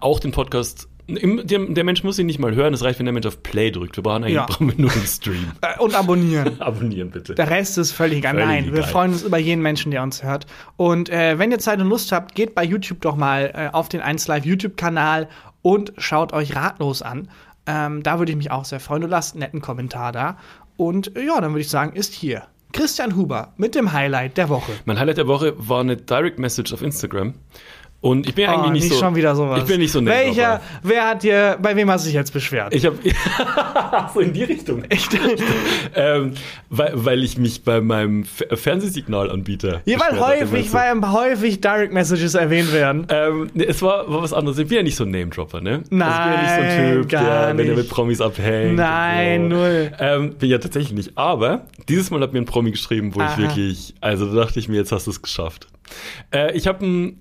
[SPEAKER 3] auch den Podcast. Im, der, der Mensch muss ihn nicht mal hören, es reicht, wenn der Mensch auf Play drückt. Wir brauchen eigentlich
[SPEAKER 2] Ja.
[SPEAKER 3] brauchen wir nur einen Stream.
[SPEAKER 2] Äh, und abonnieren.
[SPEAKER 3] Abonnieren bitte.
[SPEAKER 2] Der Rest ist völlig egal.
[SPEAKER 3] Völlig
[SPEAKER 2] Nein, wir freuen uns über jeden Menschen, der uns hört. Und äh, wenn ihr Zeit und Lust habt, geht bei YouTube doch mal äh, auf den 1Live YouTube-Kanal und schaut euch ratlos an. Ähm, da würde ich mich auch sehr freuen. Und lasst einen netten Kommentar da. Und äh, ja, dann würde ich sagen, ist hier Christian Huber mit dem Highlight der Woche.
[SPEAKER 3] Mein Highlight der Woche war eine Direct Message auf Instagram. Und ich bin
[SPEAKER 2] Oh,
[SPEAKER 3] eigentlich nicht, so.
[SPEAKER 2] schon wieder sowas.
[SPEAKER 3] Ich bin nicht so
[SPEAKER 2] Welcher,
[SPEAKER 3] Name-Dropper.
[SPEAKER 2] wer hat dir, bei wem hast du dich jetzt beschwert?
[SPEAKER 3] Ich habe so in die Richtung.
[SPEAKER 2] Echt?
[SPEAKER 3] ähm, weil, weil ich mich bei meinem Fernsehsignalanbieter.
[SPEAKER 2] Ja, weil
[SPEAKER 3] hatte,
[SPEAKER 2] häufig,
[SPEAKER 3] du.
[SPEAKER 2] weil häufig Direct Messages erwähnt werden.
[SPEAKER 3] Ähm, nee, es war, war was anderes. Ich bin ja nicht so ein Name-Dropper, ne? also ich bin ja
[SPEAKER 2] Nein,
[SPEAKER 3] nicht so ein Typ, der, wenn er
[SPEAKER 2] nicht.
[SPEAKER 3] mit Promis abhängt.
[SPEAKER 2] Nein,
[SPEAKER 3] so.
[SPEAKER 2] null.
[SPEAKER 3] Ähm, bin ja tatsächlich nicht. Aber dieses Mal hat mir ein Promi geschrieben, wo
[SPEAKER 2] Aha.
[SPEAKER 3] ich wirklich, also da dachte ich mir, jetzt hast du es geschafft. Äh, ich habe ein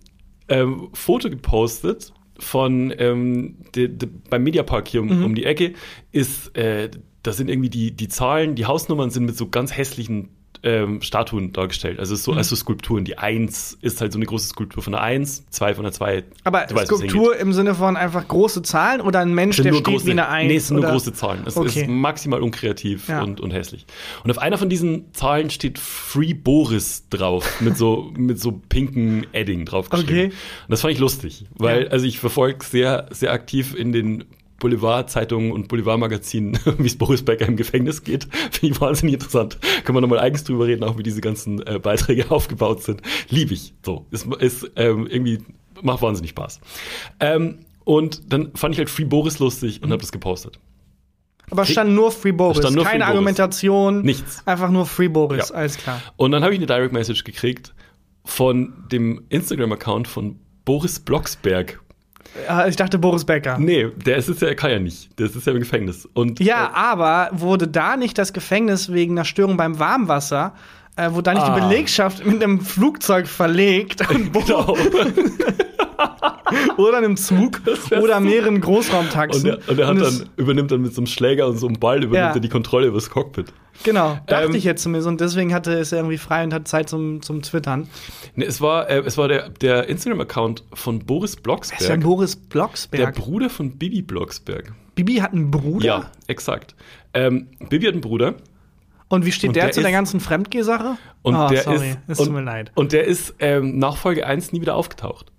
[SPEAKER 3] ähm, Foto gepostet von ähm, de, de, beim Mediapark hier um,
[SPEAKER 2] Mhm.
[SPEAKER 3] um die Ecke ist, äh, da sind irgendwie die, die Zahlen, die Hausnummern sind mit so ganz hässlichen ähm, Statuen dargestellt. Also
[SPEAKER 2] Mhm.
[SPEAKER 3] so, also Skulpturen. Die Eins ist halt so eine große Skulptur von der Eins, zwei von der Zwei.
[SPEAKER 2] Aber
[SPEAKER 3] weißt,
[SPEAKER 2] Skulptur im Sinne von einfach große Zahlen oder ein Mensch, der
[SPEAKER 3] nur
[SPEAKER 2] steht
[SPEAKER 3] große,
[SPEAKER 2] wie eine Eins?
[SPEAKER 3] Nee, es sind nur
[SPEAKER 2] oder?
[SPEAKER 3] große Zahlen. Es
[SPEAKER 2] Okay.
[SPEAKER 3] ist maximal unkreativ
[SPEAKER 2] Ja.
[SPEAKER 3] und, und hässlich. Und auf einer von diesen Zahlen steht Free Boris drauf, mit so, mit so pinken Edding draufgeschrieben.
[SPEAKER 2] Okay.
[SPEAKER 3] Und das fand ich lustig, weil,
[SPEAKER 2] Ja.
[SPEAKER 3] also ich verfolge sehr, sehr aktiv in den Boulevardzeitungen und Boulevardmagazinen, wie es Boris Becker im Gefängnis geht. Finde ich wahnsinnig interessant. Können wir nochmal eigens drüber reden, auch wie diese ganzen äh, Beiträge aufgebaut sind. Liebe ich. So. Ist, ist ähm, irgendwie, macht wahnsinnig Spaß. Ähm, und dann fand ich halt Free Boris lustig
[SPEAKER 2] Mhm.
[SPEAKER 3] und habe das gepostet.
[SPEAKER 2] Aber es stand nur Free Boris.
[SPEAKER 3] stand nur
[SPEAKER 2] Keine
[SPEAKER 3] Free Boris.
[SPEAKER 2] Argumentation.
[SPEAKER 3] Nichts.
[SPEAKER 2] Einfach nur Free Boris.
[SPEAKER 3] Ja.
[SPEAKER 2] Alles klar.
[SPEAKER 3] Und dann habe ich eine Direct Message gekriegt von dem Instagram-Account von Boris Blocksberg.
[SPEAKER 2] Ja, Ich dachte Boris Becker.
[SPEAKER 3] Nee, der ist es ja, er kann ja nicht. Der ist ja im Gefängnis. Und
[SPEAKER 2] Ja,
[SPEAKER 3] äh,
[SPEAKER 2] aber wurde da nicht das Gefängnis wegen einer Störung beim Warmwasser, äh, wurde da nicht
[SPEAKER 3] Ah.
[SPEAKER 2] die Belegschaft mit einem Flugzeug verlegt und
[SPEAKER 3] genau.
[SPEAKER 2] oder einem Zug oder mehreren
[SPEAKER 3] Und
[SPEAKER 2] Großraumtaxen?
[SPEAKER 3] und er hat
[SPEAKER 2] es-
[SPEAKER 3] dann, übernimmt dann mit so einem Schläger und so einem Ball, übernimmt
[SPEAKER 2] Ja.
[SPEAKER 3] er die Kontrolle über das Cockpit.
[SPEAKER 2] Genau, dachte
[SPEAKER 3] Ähm,
[SPEAKER 2] ich jetzt zumindest. Und deswegen hatte es irgendwie frei und hat Zeit zum, zum Twittern.
[SPEAKER 3] Nee, es war, äh, es war der, der Instagram-Account von Boris
[SPEAKER 2] Wer ist denn
[SPEAKER 3] Blocksberg,
[SPEAKER 2] Boris
[SPEAKER 3] der
[SPEAKER 2] Blocksberg?
[SPEAKER 3] Bruder von Bibi Blocksberg.
[SPEAKER 2] Bibi hat einen Bruder?
[SPEAKER 3] Ja, exakt. Ähm, Bibi hat einen Bruder.
[SPEAKER 2] Und wie steht
[SPEAKER 3] Und
[SPEAKER 2] der,
[SPEAKER 3] der
[SPEAKER 2] zu der
[SPEAKER 3] ist-
[SPEAKER 2] ganzen Fremdgeh-Sache?
[SPEAKER 3] Und
[SPEAKER 2] Ah,
[SPEAKER 3] der
[SPEAKER 2] sorry,
[SPEAKER 3] ist,
[SPEAKER 2] es
[SPEAKER 3] und,
[SPEAKER 2] tut mir leid.
[SPEAKER 3] Und der ist ähm, nach Folge 1 nie wieder aufgetaucht.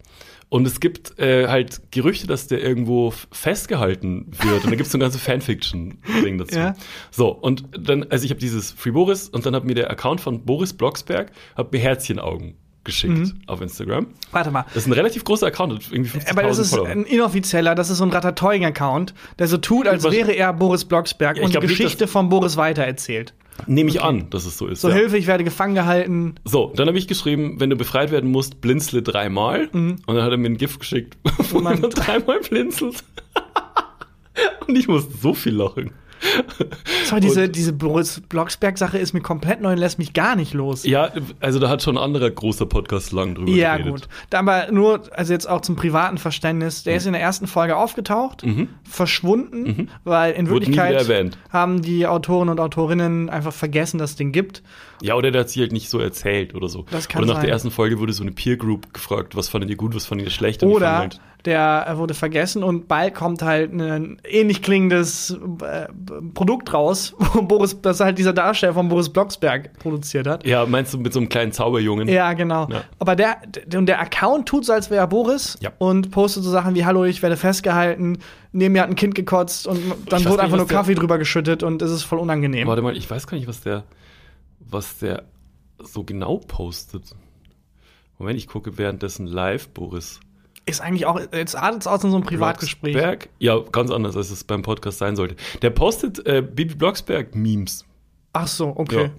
[SPEAKER 3] Und es gibt äh, halt Gerüchte, dass der irgendwo festgehalten wird. Und da gibt es so ein ganzes Fanfiction-Ding dazu.
[SPEAKER 2] Ja.
[SPEAKER 3] So, und dann, also ich habe dieses Free Boris und dann hat mir der Account von Boris Blocksberg hat mir Herzchenaugen geschickt
[SPEAKER 2] Mhm.
[SPEAKER 3] auf Instagram.
[SPEAKER 2] Warte mal.
[SPEAKER 3] Das ist ein relativ großer Account, irgendwie 50.000
[SPEAKER 2] Aber das ist
[SPEAKER 3] Follower.
[SPEAKER 2] ein inoffizieller, das ist so ein Ratatouille-Account, der so tut, als
[SPEAKER 3] Was-
[SPEAKER 2] wäre er Boris Blocksberg
[SPEAKER 3] Ja,
[SPEAKER 2] und die
[SPEAKER 3] glaub nicht,
[SPEAKER 2] Geschichte von Boris weitererzählt.
[SPEAKER 3] Nehme ich an, dass es so ist.
[SPEAKER 2] So,
[SPEAKER 3] ja.
[SPEAKER 2] Hilfe, ich werde gefangen gehalten.
[SPEAKER 3] So, dann habe ich geschrieben, wenn du befreit werden musst, blinzle dreimal. Und dann hat er mir ein Gift geschickt, wo
[SPEAKER 2] Mann.
[SPEAKER 3] man dreimal blinzelt. Und ich musste so viel lachen.
[SPEAKER 2] Sorry, diese,
[SPEAKER 3] Und-
[SPEAKER 2] diese Boris Blocksberg-Sache ist mir komplett neu und lässt mich gar nicht los.
[SPEAKER 3] Ja, also da hat schon ein anderer großer Podcast lang drüber
[SPEAKER 2] Ja,
[SPEAKER 3] geredet.
[SPEAKER 2] gut. Da Aber nur, also jetzt auch zum privaten Verständnis, der ist in der ersten Folge aufgetaucht, verschwunden, weil in
[SPEAKER 3] Mhm. Wurde
[SPEAKER 2] Wirklichkeit
[SPEAKER 3] erwähnt.
[SPEAKER 2] haben die Autoren und Autorinnen einfach vergessen, dass es den gibt.
[SPEAKER 3] Ja, oder der hat sich halt nicht so erzählt oder so.
[SPEAKER 2] Das kann
[SPEAKER 3] oder nach
[SPEAKER 2] sein.
[SPEAKER 3] der ersten Folge wurde so eine Peer Group gefragt, was fandet ihr gut, was fandet ihr schlecht?
[SPEAKER 2] Oder der äh, wurde vergessen und bald kommt halt ein ähnlich klingendes äh, Produkt raus, wo Boris, das halt dieser Darsteller von Boris Blocksberg produziert hat.
[SPEAKER 3] Ja, meinst du mit so einem kleinen Zauberjungen?
[SPEAKER 2] Ja, genau.
[SPEAKER 3] Ja.
[SPEAKER 2] Aber der, und der Account tut so, als wäre er Boris
[SPEAKER 3] Ja.
[SPEAKER 2] und postet so Sachen wie, hallo, ich werde festgehalten, neben mir hat ein Kind gekotzt und dann wurde
[SPEAKER 3] nicht,
[SPEAKER 2] einfach nur Kaffee drüber geschüttet und es ist voll unangenehm.
[SPEAKER 3] Warte mal, ich weiß gar nicht, was der, was der so genau postet. Moment, ich gucke währenddessen live, Boris.
[SPEAKER 2] Ist eigentlich auch, jetzt artet es aus in so einem Privatgespräch.
[SPEAKER 3] Blocksberg? Ja, ganz anders, als es beim Podcast sein sollte. Der postet äh, Bibi Blocksberg-Memes.
[SPEAKER 2] Ach so, okay.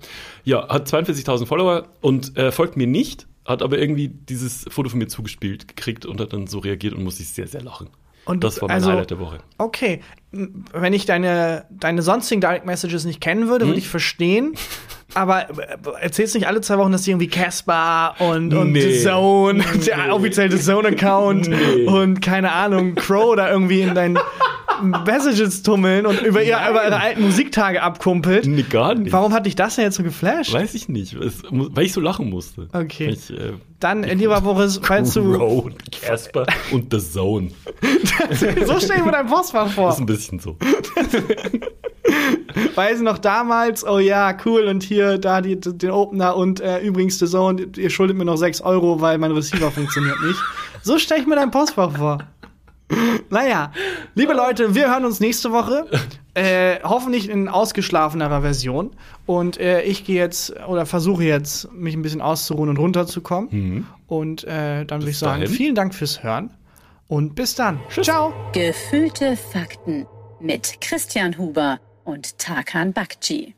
[SPEAKER 3] Ja. ja, hat 42.000 Follower und äh, folgt mir nicht, hat aber irgendwie dieses Foto von mir zugespielt gekriegt und hat dann so reagiert und musste ich sehr, sehr lachen.
[SPEAKER 2] Und
[SPEAKER 3] das war mein
[SPEAKER 2] also-
[SPEAKER 3] Highlight der Woche.
[SPEAKER 2] Okay, wenn ich deine, deine sonstigen Direct Messages nicht kennen würde,
[SPEAKER 3] Hm?
[SPEAKER 2] würde ich verstehen. Aber äh, erzählst nicht alle zwei Wochen, dass die irgendwie Casper und, und
[SPEAKER 3] Nee.
[SPEAKER 2] The Zone, der offizielle Zone-Account
[SPEAKER 3] Nee.
[SPEAKER 2] und keine Ahnung, Crow da irgendwie in deinen Messages tummeln und über, ihr, über ihre alten Musiktage abkumpelt.
[SPEAKER 3] Nee, gar nicht.
[SPEAKER 2] Warum hat dich das denn jetzt so geflasht?
[SPEAKER 3] Weiß ich nicht, es, weil ich so lachen musste.
[SPEAKER 2] Okay.
[SPEAKER 3] Ich, äh,
[SPEAKER 2] Dann, lieber Boris, falls du.
[SPEAKER 3] Crow, Casper und The Zone.
[SPEAKER 2] so stell dir mir dein Postfach vor.
[SPEAKER 3] ist ein bisschen so.
[SPEAKER 2] Weiß noch damals, oh ja, cool, und hier, da die, den Opener und äh, übrigens The Zone, ihr schuldet mir noch 6 Euro, weil mein Receiver funktioniert nicht. So stelle ich mir dein Postfach vor. Naja, liebe Leute, wir hören uns nächste Woche. Äh, hoffentlich in ausgeschlafenerer Version. Und äh, ich gehe jetzt oder versuche jetzt, mich ein bisschen auszuruhen und runterzukommen. Und äh, dann würde ich sagen,
[SPEAKER 3] dahin.
[SPEAKER 2] vielen Dank fürs Hören und bis dann. Ciao.
[SPEAKER 1] Gefühlte Fakten mit Christian Huber und Tarkan Bakci.